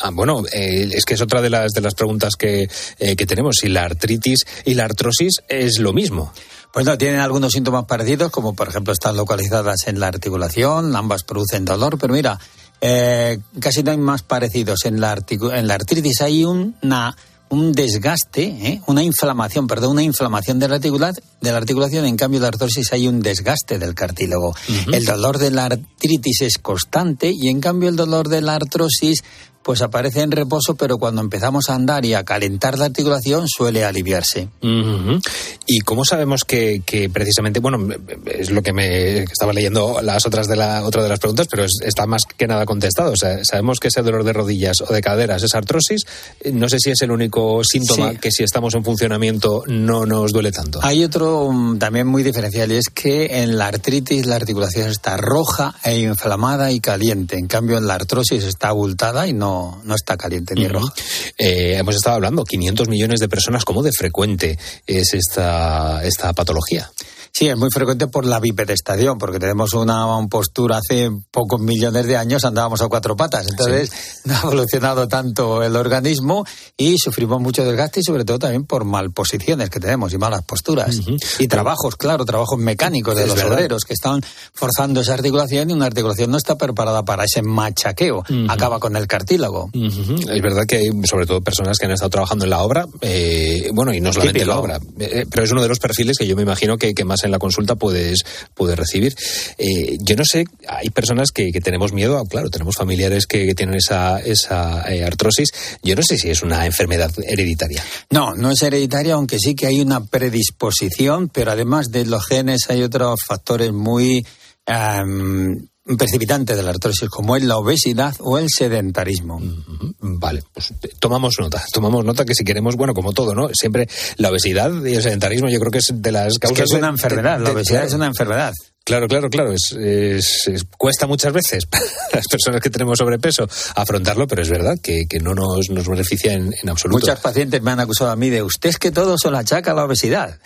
[SPEAKER 1] Ah, bueno, eh, es que es otra de las, de las preguntas que, eh, que tenemos. Si la artritis y la artrosis es lo mismo.
[SPEAKER 27] Pues no, tienen algunos síntomas parecidos, como por ejemplo están localizadas en la articulación, ambas producen dolor, pero mira, eh, casi no hay más parecidos. En la, en la artritis hay una un desgaste, ¿eh? una inflamación, perdón, una inflamación de la, de la articulación. En cambio, la artrosis hay un desgaste del cartílago. El dolor de la artritis es constante y en cambio el dolor de la artrosis pues aparece en reposo, pero cuando empezamos a andar y a calentar la articulación suele aliviarse.
[SPEAKER 1] ¿Y cómo sabemos que, que precisamente, bueno, es lo que me estaba leyendo las otras de la otra de las preguntas, pero es- está más que nada contestado. O sea, sabemos que ese dolor de rodillas o de caderas es artrosis. No sé si es el único síntoma
[SPEAKER 27] Sí.
[SPEAKER 1] que si estamos en funcionamiento no nos duele tanto.
[SPEAKER 27] Hay otro mm, también muy diferencial y es que en la artritis la articulación está roja e inflamada y caliente. En cambio, en la artrosis está abultada y no, no está caliente ni roja.
[SPEAKER 1] Eh, hemos estado hablando, 500 millones de personas, ¿cómo de frecuente es esta, esta patología?
[SPEAKER 27] Sí, es muy frecuente por la bipedestación, porque tenemos una, postura hace pocos millones de años, andábamos a cuatro patas. Entonces, no ha evolucionado tanto el organismo y sufrimos mucho desgaste y sobre todo también por malposiciones que tenemos y malas posturas. Y trabajos, claro, trabajos mecánicos de
[SPEAKER 1] Es
[SPEAKER 27] los
[SPEAKER 1] verdad.
[SPEAKER 27] obreros que están forzando esa articulación y una articulación no está preparada para ese machaqueo. Acaba con el cartílago.
[SPEAKER 1] Ujú. Es verdad que hay sobre todo personas que han estado trabajando en la obra, eh, bueno, y no solamente en la obra, eh, pero es uno de los perfiles que yo me imagino que, que más en la consulta puedes, puedes recibir. Eh, yo no sé, hay personas que, tenemos miedo, claro, tenemos familiares que, que tienen esa, esa eh, artrosis. Yo no sé si es una enfermedad hereditaria.
[SPEAKER 27] No, no es hereditaria, aunque sí que hay una predisposición, pero además de los genes hay otros factores muy em, precipitantes de la artrosis, como es la obesidad o el sedentarismo.
[SPEAKER 1] Vale, pues eh, tomamos nota, tomamos nota que si queremos, bueno, como todo, ¿no? Siempre la obesidad y el sedentarismo yo creo que es de las
[SPEAKER 27] Es
[SPEAKER 1] causas...
[SPEAKER 27] que es
[SPEAKER 1] de-
[SPEAKER 27] una enfermedad,
[SPEAKER 1] de-
[SPEAKER 27] la obesidad es una enfermedad.
[SPEAKER 1] Claro, claro, claro. Es, es- es- cuesta muchas veces (laughs) para las personas que tenemos sobrepeso afrontarlo, pero es verdad que, que no nos, nos beneficia en, en absoluto.
[SPEAKER 27] Muchas pacientes me han acusado a mí de usted es que todo se lo achaca a la obesidad.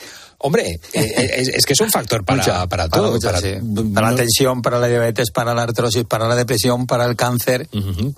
[SPEAKER 1] Hombre, eh, es, es que es un factor para,
[SPEAKER 27] Mucha,
[SPEAKER 1] para todo.
[SPEAKER 27] mucha,
[SPEAKER 1] para,
[SPEAKER 27] sí. Para la tensión, para la diabetes, para la artrosis, para la depresión, para el cáncer.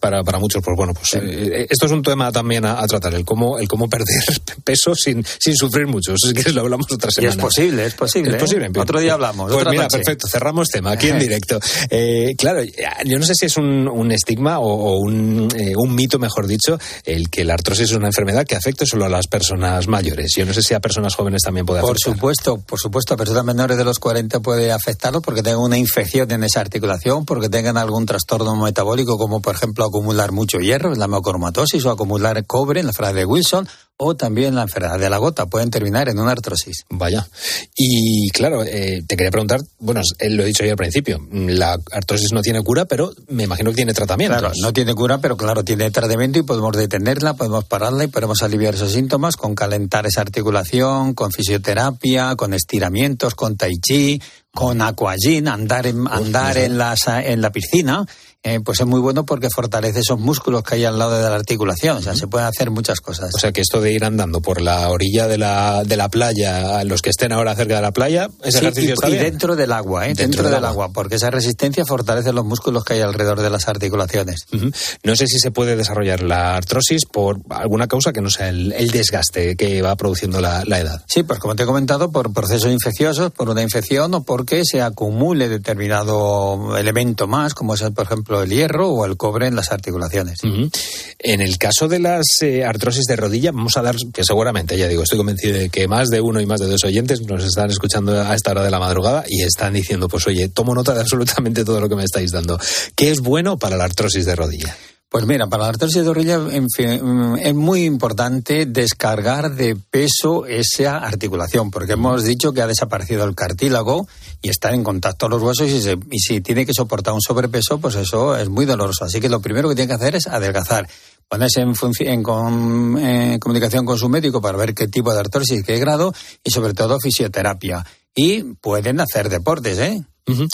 [SPEAKER 1] Para, para muchos, pues bueno, pues eh, esto es un tema también a, a tratar, el cómo, el cómo perder (laughs) peso sin, sin sufrir mucho. Si quieres (laughs) lo hablamos otra
[SPEAKER 27] Y
[SPEAKER 1] semana.
[SPEAKER 27] es posible, es posible.
[SPEAKER 1] Es posible.
[SPEAKER 27] ¿eh? Otro día hablamos.
[SPEAKER 1] Pues
[SPEAKER 27] otra
[SPEAKER 1] mira,
[SPEAKER 27] noche.
[SPEAKER 1] perfecto, cerramos tema aquí en directo. Eh, claro, yo no sé si es un, un estigma o, o un, eh, un mito, mejor dicho, el que la artrosis es una enfermedad que afecta solo a las personas mayores. Yo no sé si a personas jóvenes también puede afectar.
[SPEAKER 27] Supuesto, por supuesto, a personas menores de los 40 puede afectarlos porque tengan una infección en esa articulación, porque tengan algún trastorno metabólico, como por ejemplo acumular mucho hierro, la meocromatosis, o acumular cobre en la enfermedad de Wilson, o también la enfermedad de la gota, pueden terminar en una artrosis.
[SPEAKER 1] Vaya. Y claro, eh, te quería preguntar, bueno, eh, lo he dicho yo al principio, la artrosis no tiene cura, pero me imagino que tiene tratamiento.
[SPEAKER 27] Claro, no tiene cura, pero claro, tiene tratamiento y podemos detenerla, podemos pararla y podemos aliviar esos síntomas con calentar esa articulación, con fisioterapia, con estiramientos, con tai chi, con aquagym, andar en, andar en la, en la piscina, eh, pues es muy bueno porque fortalece esos músculos que hay al lado de la articulación. O sea, se pueden hacer muchas cosas.
[SPEAKER 1] O sea que esto de ir andando por la orilla de la, de la playa, los que estén ahora cerca de la playa, ese
[SPEAKER 27] Sí,
[SPEAKER 1] ejercicio
[SPEAKER 27] y,
[SPEAKER 1] está
[SPEAKER 27] y
[SPEAKER 1] bien.
[SPEAKER 27] dentro del agua, ¿eh? dentro, del, agua. porque esa resistencia fortalece los músculos que hay alrededor de las articulaciones.
[SPEAKER 1] No sé si se puede desarrollar la artrosis por alguna causa que no sea el, el desgaste que va produciendo la, la edad.
[SPEAKER 27] Sí, pues como te he comentado, por procesos infecciosos, por una infección o porque se acumule determinado elemento más, como es, por ejemplo, el hierro o el cobre en las articulaciones.
[SPEAKER 1] En el caso de las eh, artrosis de rodilla, vamos a dar, que seguramente, ya digo, estoy convencido de que más de uno y más de dos oyentes nos están escuchando a esta hora de la madrugada y están diciendo, pues oye, tomo nota de absolutamente todo lo que me estáis dando. ¿Qué es bueno para la artrosis de rodilla?
[SPEAKER 27] Pues mira, para la artrosis de rodilla en fin, es muy importante descargar de peso esa articulación, porque hemos dicho que ha desaparecido el cartílago y está en contacto los huesos y, se- y si tiene que soportar un sobrepeso, pues eso es muy doloroso. Así que lo primero que tiene que hacer es adelgazar. Ponerse en, en en comunicación con su médico para ver qué tipo de artrosis, qué grado y sobre todo fisioterapia. Y pueden hacer deportes, ¿eh?
[SPEAKER 1] Ujú.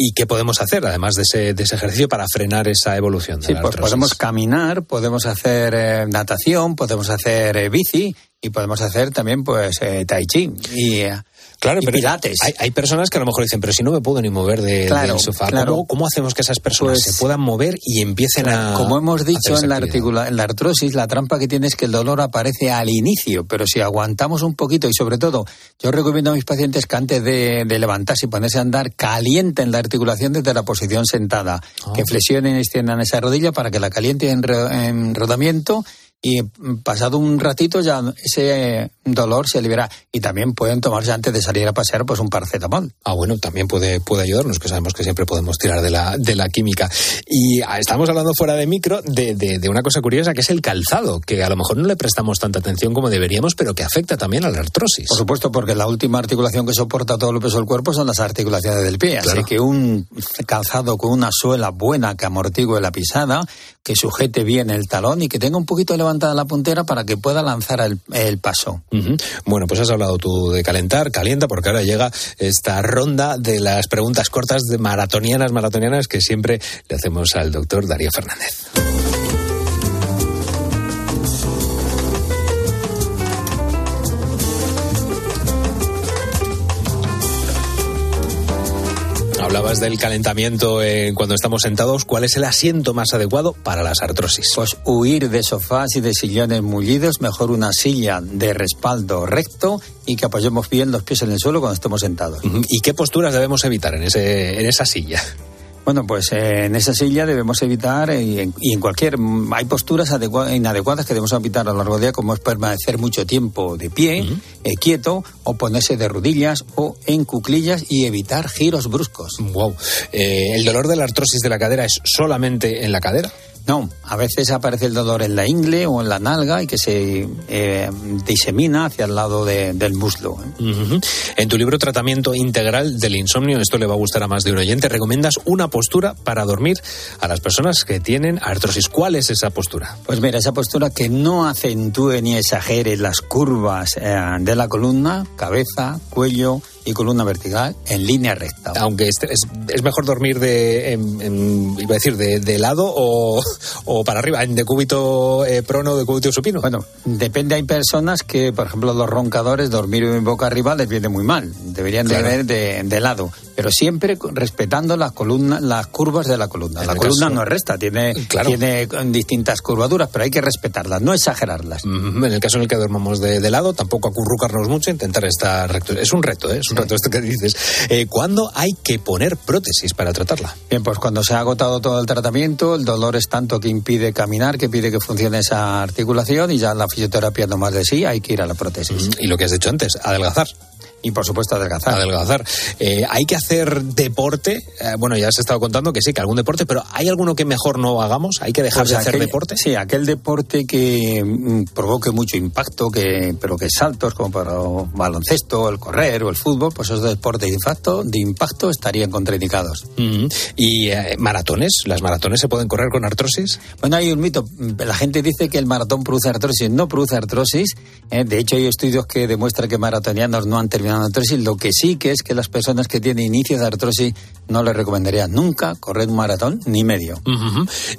[SPEAKER 1] ¿Y qué podemos hacer, además de ese, de ese ejercicio, para frenar esa evolución de
[SPEAKER 27] Sí,
[SPEAKER 1] la
[SPEAKER 27] pues podemos caminar, podemos hacer eh, natación, podemos hacer eh, bici y podemos hacer también pues eh, tai chi. Y, eh,
[SPEAKER 1] Claro,
[SPEAKER 27] y
[SPEAKER 1] pero
[SPEAKER 27] pilates.
[SPEAKER 1] Hay, hay personas que a lo mejor dicen, pero si no me puedo ni mover de-
[SPEAKER 27] Claro,
[SPEAKER 1] del sofá,
[SPEAKER 27] claro.
[SPEAKER 1] ¿cómo, cómo hacemos que esas personas
[SPEAKER 27] Pues,
[SPEAKER 1] se puedan mover y empiecen a.
[SPEAKER 27] Como hemos dicho en la, articula- en la artrosis, la trampa que tiene es que el dolor aparece al inicio, pero si aguantamos un poquito y sobre todo, yo recomiendo a mis pacientes que antes de, de levantarse y ponerse a andar, calienten la articulación desde la posición sentada,
[SPEAKER 1] Ah.
[SPEAKER 27] que flexionen y extiendan esa rodilla para que la caliente en rodamiento y mm, pasado un ratito ya ese dolor se libera. Y también pueden tomarse antes de salir a pasear pues un paracetamol.
[SPEAKER 1] Ah, bueno, también puede, puede ayudarnos, que sabemos que siempre podemos tirar de la, de la química. Y ah, estamos hablando fuera de micro de, de, de una cosa curiosa, que es el calzado, que a lo mejor no le prestamos tanta atención como deberíamos, pero que afecta también a la artrosis.
[SPEAKER 27] Por supuesto, porque la última articulación que soporta todo el peso del cuerpo son las articulaciones del pie.
[SPEAKER 1] Claro.
[SPEAKER 27] Así que un calzado con una suela buena que amortigue la pisada, que sujete bien el talón y que tenga un poquito levantada la puntera para que pueda lanzar el, el paso.
[SPEAKER 1] Bueno, pues has hablado tú de calentar, calienta, porque ahora llega esta ronda de las preguntas cortas de maratonianas, maratonianas que siempre le hacemos al doctor Darío Fernández. Hablabas del calentamiento eh, cuando estamos sentados. ¿Cuál es el asiento más adecuado para las artrosis?
[SPEAKER 27] Pues huir de sofás y de sillones mullidos, mejor una silla de respaldo recto y que apoyemos bien los pies en el suelo cuando estemos sentados.
[SPEAKER 1] ¿Y qué posturas debemos evitar en, ese, en esa silla?
[SPEAKER 27] Bueno, pues eh, en esa silla debemos evitar, eh, y en, y en cualquier. mm, Hay posturas adecua- inadecuadas que debemos evitar a lo largo del día, como es permanecer mucho tiempo de pie, eh, quieto, o ponerse de rodillas o en cuclillas y evitar giros bruscos.
[SPEAKER 1] Wow. ¿El dolor de la artrosis de la cadera es solamente en la cadera?
[SPEAKER 27] No, a veces aparece el dolor en la ingle o en la nalga y que se eh, disemina hacia el lado de- del muslo. ¿eh?
[SPEAKER 1] En tu libro Tratamiento Integral del Insomnio, esto le va a gustar a más de un oyente, recomiendas una postura para dormir a las personas que tienen artrosis. ¿Cuál es esa postura?
[SPEAKER 27] Pues mira, esa postura que no acentúe ni exagere las curvas eh, de la columna, cabeza, cuello y columna vertical en línea recta.
[SPEAKER 1] Aunque este- es, es mejor dormir de, en- en- iba a decir, de, de lado o, o para arriba, en decúbito eh, prono o decúbito supino.
[SPEAKER 27] Bueno, depende, hay personas que, por ejemplo, los roncadores, dormir en boca arriba les viene muy mal. Deberían
[SPEAKER 1] Claro.
[SPEAKER 27] de de, de lado, pero siempre respetando las columnas, las curvas de la columna.
[SPEAKER 1] En
[SPEAKER 27] la columna
[SPEAKER 1] caso-
[SPEAKER 27] no es recta, tiene,
[SPEAKER 1] Claro.
[SPEAKER 27] tiene distintas curvaduras, pero hay que respetarlas, no exagerarlas.
[SPEAKER 1] Ujú. En el caso en el que dormamos de, de lado, tampoco acurrucarnos mucho, intentar estar recto. Es un reto, ¿eh? es un reto esto que dices. Eh, ¿Cuándo hay que poner prótesis para tratarla?
[SPEAKER 27] Bien, pues cuando se ha agotado todo el tratamiento, el dolor es tanto que impide caminar, que impide que funcione esa articulación y ya la fisioterapia no más de sí, hay que ir a la prótesis.
[SPEAKER 1] Y lo que has dicho antes, adelgazar.
[SPEAKER 27] Y por supuesto adelgazar.
[SPEAKER 1] Adelgazar. Eh, hay que hacer deporte. Eh, bueno, ya has estado contando que sí, que algún deporte, pero ¿hay alguno que mejor no hagamos? ¿Hay que dejar
[SPEAKER 27] Pues
[SPEAKER 1] de hacer deporte?
[SPEAKER 27] Sí, aquel deporte que mm, provoque mucho impacto, que pero que saltos como para el baloncesto, el correr o el fútbol, pues esos deportes de impacto, de impacto estarían contraindicados.
[SPEAKER 1] Ujú. ¿Y eh, maratones? ¿Las maratones se pueden correr con artrosis?
[SPEAKER 27] Bueno, hay un mito. La gente dice que el maratón produce artrosis. No produce artrosis. De hecho, hay estudios que demuestran que maratonianos no han terminado artrosis. Lo que sí que es que las personas que tienen inicio de artrosis no les recomendaría nunca correr un maratón ni medio.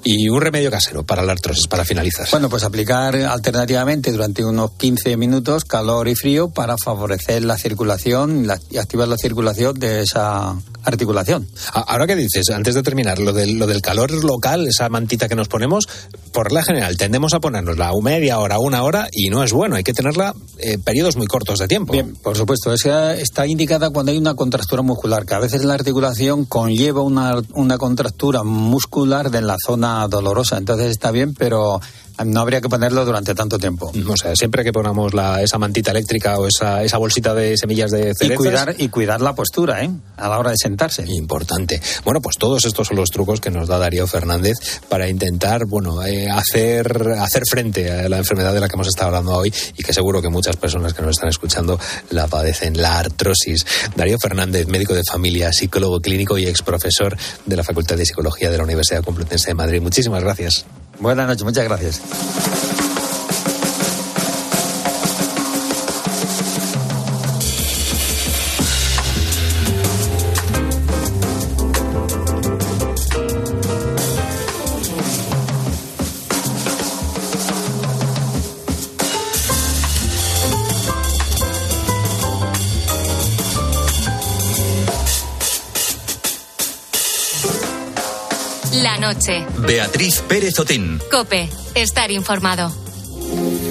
[SPEAKER 1] ¿Y un remedio casero para la artrosis, para finalizar?
[SPEAKER 27] Bueno, pues aplicar alternativamente durante unos 15 minutos calor y frío para favorecer la circulación la- y activar la circulación de esa articulación.
[SPEAKER 1] Ahora que dices, antes de terminar, lo del, lo del calor local, esa mantita que nos ponemos, por la general tendemos a ponernosla a media hora, una hora, y no es bueno, hay que tenerla eh, periodos muy cortos de tiempo.
[SPEAKER 27] Bien, por supuesto, esa está indicada cuando hay una contractura muscular, que a veces la articulación conlleva una, una contractura muscular de la zona dolorosa. Entonces está bien, pero no habría que ponerlo durante tanto tiempo.
[SPEAKER 1] O sea, siempre que pongamos la, esa mantita eléctrica o esa, esa bolsita de semillas de
[SPEAKER 27] Y
[SPEAKER 1] cerezas...
[SPEAKER 27] cuidar, y cuidar la postura, ¿eh? A la hora de sentarse.
[SPEAKER 1] Importante. Bueno, pues todos estos son los trucos que nos da Darío Fernández para intentar, bueno, eh, hacer, hacer frente a la enfermedad de la que hemos estado hablando hoy y que seguro que muchas personas que nos están escuchando la padecen, la artrosis. Darío Fernández, médico de familia, psicólogo clínico y ex profesor de la Facultad de Psicología de la Universidad Complutense de Madrid. Muchísimas gracias.
[SPEAKER 27] Buenas noches, muchas gracias.
[SPEAKER 2] Beatriz Pérez Otín.
[SPEAKER 3] Cope. Estar informado.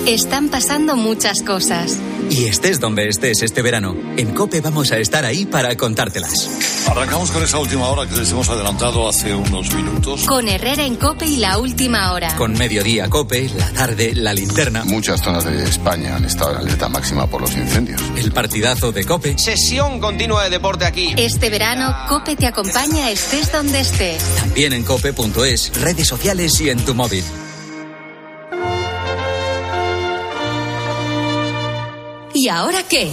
[SPEAKER 3] Están pasando muchas cosas.
[SPEAKER 2] y estés donde estés este verano. En Cope vamos a estar ahí para contártelas.
[SPEAKER 28] Arrancamos con esa última hora que les hemos adelantado hace unos minutos.
[SPEAKER 3] Con Herrera en Cope y la última hora.
[SPEAKER 2] Con Mediodía Cope, la tarde, la linterna.
[SPEAKER 23] Muchas zonas de España han estado en alerta máxima por los incendios.
[SPEAKER 2] El partidazo de Cope.
[SPEAKER 29] Sesión continua de deporte aquí.
[SPEAKER 3] Este verano, Cope te acompaña estés donde estés.
[SPEAKER 2] También en cope.es, redes sociales y en tu móvil.
[SPEAKER 30] ¿Y ahora qué?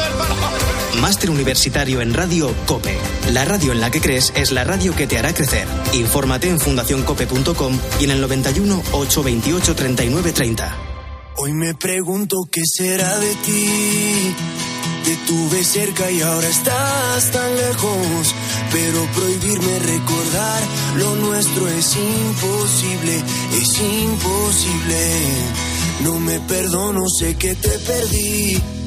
[SPEAKER 31] Máster universitario en Radio COPE. La radio en la que crees es la radio que te hará crecer. Infórmate en fundacioncope.com y en el 91 828 39 30.
[SPEAKER 14] Hoy me pregunto qué será de ti. Te tuve cerca y ahora estás tan lejos. Pero prohibirme recordar lo nuestro es imposible, es imposible. No me perdono, sé que te perdí.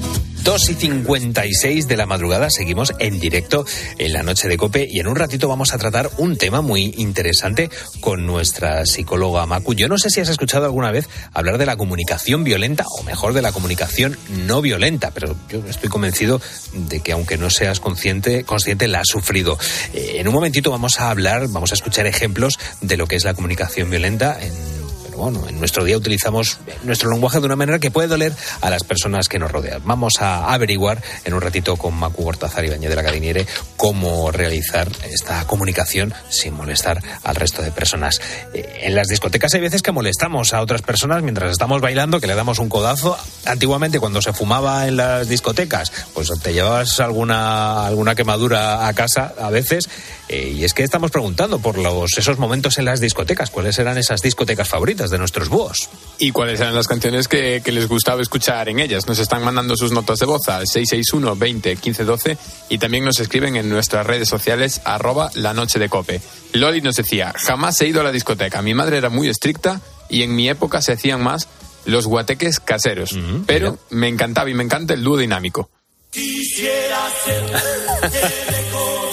[SPEAKER 1] 2 y 56 de la madrugada seguimos en directo en la noche de Cope y en un ratito vamos a tratar un tema muy interesante con nuestra psicóloga Macu. Yo no sé si has escuchado alguna vez hablar de la comunicación violenta o mejor de la comunicación no violenta, pero yo estoy convencido de que aunque no seas consciente, consciente la has sufrido. Eh, en un momentito vamos a hablar, vamos a escuchar ejemplos de lo que es la comunicación violenta en bueno, en nuestro día utilizamos nuestro lenguaje de una manera que puede doler a las personas que nos rodean. Vamos a averiguar en un ratito con Macu Hortazar y Bañé de la Cadiniere cómo realizar esta comunicación sin molestar al resto de personas. Eh, En las discotecas hay veces que molestamos a otras personas mientras estamos bailando, que le damos un codazo. Antiguamente, cuando se fumaba en las discotecas, pues te llevabas alguna, alguna quemadura a casa a veces. Eh, y es que estamos preguntando por los, esos momentos en las discotecas. ¿Cuáles eran esas discotecas favoritas de nuestros búhos?
[SPEAKER 15] ¿Y cuáles eran las canciones que, que les gustaba escuchar en ellas? Nos están mandando sus notas de voz al 661 20 15 12 y también nos escriben en nuestras redes sociales arroba la noche de cope. Loli nos decía, jamás he ido a la discoteca. Mi madre era muy estricta y en mi época se hacían más los guateques caseros. pero me encantaba y me encanta el dúo dinámico.
[SPEAKER 9] Quisiera ser (laughs)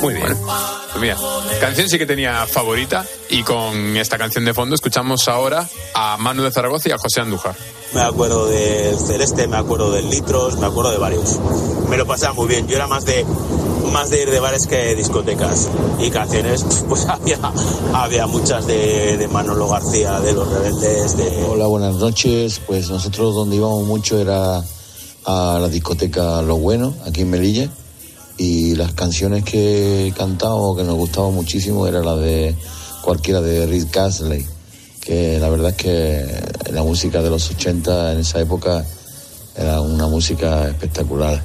[SPEAKER 15] Muy bien. Pues mira, canción sí que tenía favorita y con esta canción de fondo escuchamos ahora a Manu de Zaragoza y a José Andújar.
[SPEAKER 32] Me acuerdo del Celeste, me acuerdo del Litros, me acuerdo de varios. Me lo pasaba muy bien. Yo era más de más de ir de bares que de discotecas. Y canciones, (laughs) pues había, había muchas de, de Manolo García, de Los Rebeldes, de...
[SPEAKER 33] Hola, buenas noches. Pues nosotros donde íbamos mucho era a la discoteca Lo Bueno, aquí en Melilla. Y las canciones que cantábamos, que nos gustaban muchísimo, era la de cualquiera de Rick Astley. Que la verdad es que la música de los 80 en esa época era una música espectacular.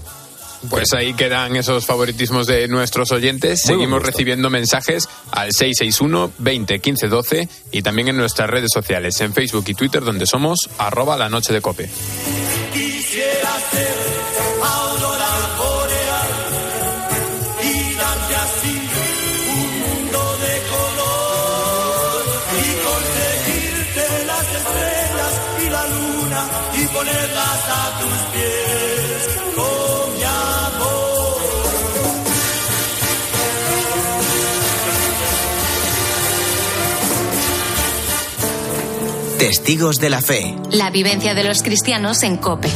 [SPEAKER 15] Pues ahí quedan esos favoritismos de nuestros oyentes.
[SPEAKER 33] Muy
[SPEAKER 15] Seguimos recibiendo mensajes al 661 20 15 12 y también en nuestras redes sociales, en Facebook y Twitter, donde somos arroba la noche de cope.
[SPEAKER 9] Quisiera ser
[SPEAKER 2] Testigos de la fe.
[SPEAKER 3] La vivencia de los cristianos en Cope.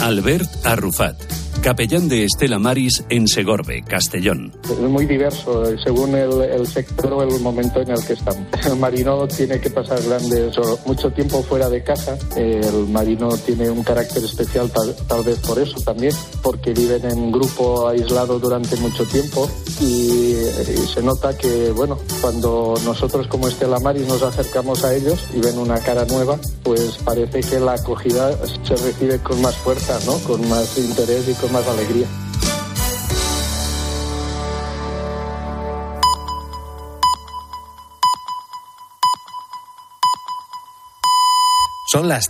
[SPEAKER 34] Albert Arrufat, capellán de Estela Maris en Segorbe, Castellón.
[SPEAKER 35] Es muy diverso eh, según el, el sector o el momento en el que estamos. El marino tiene que pasar grandes mucho tiempo fuera de casa. El marino tiene un carácter especial tal, tal vez por eso también, porque viven en grupo aislado durante mucho tiempo y, y se nota que, bueno, cuando nosotros como Estela Maris nos acercamos a ellos y ven una cara nueva, pues parece que la acogida se recibe con más fuerza, ¿no? Con más interés y con más alegría.
[SPEAKER 1] Son las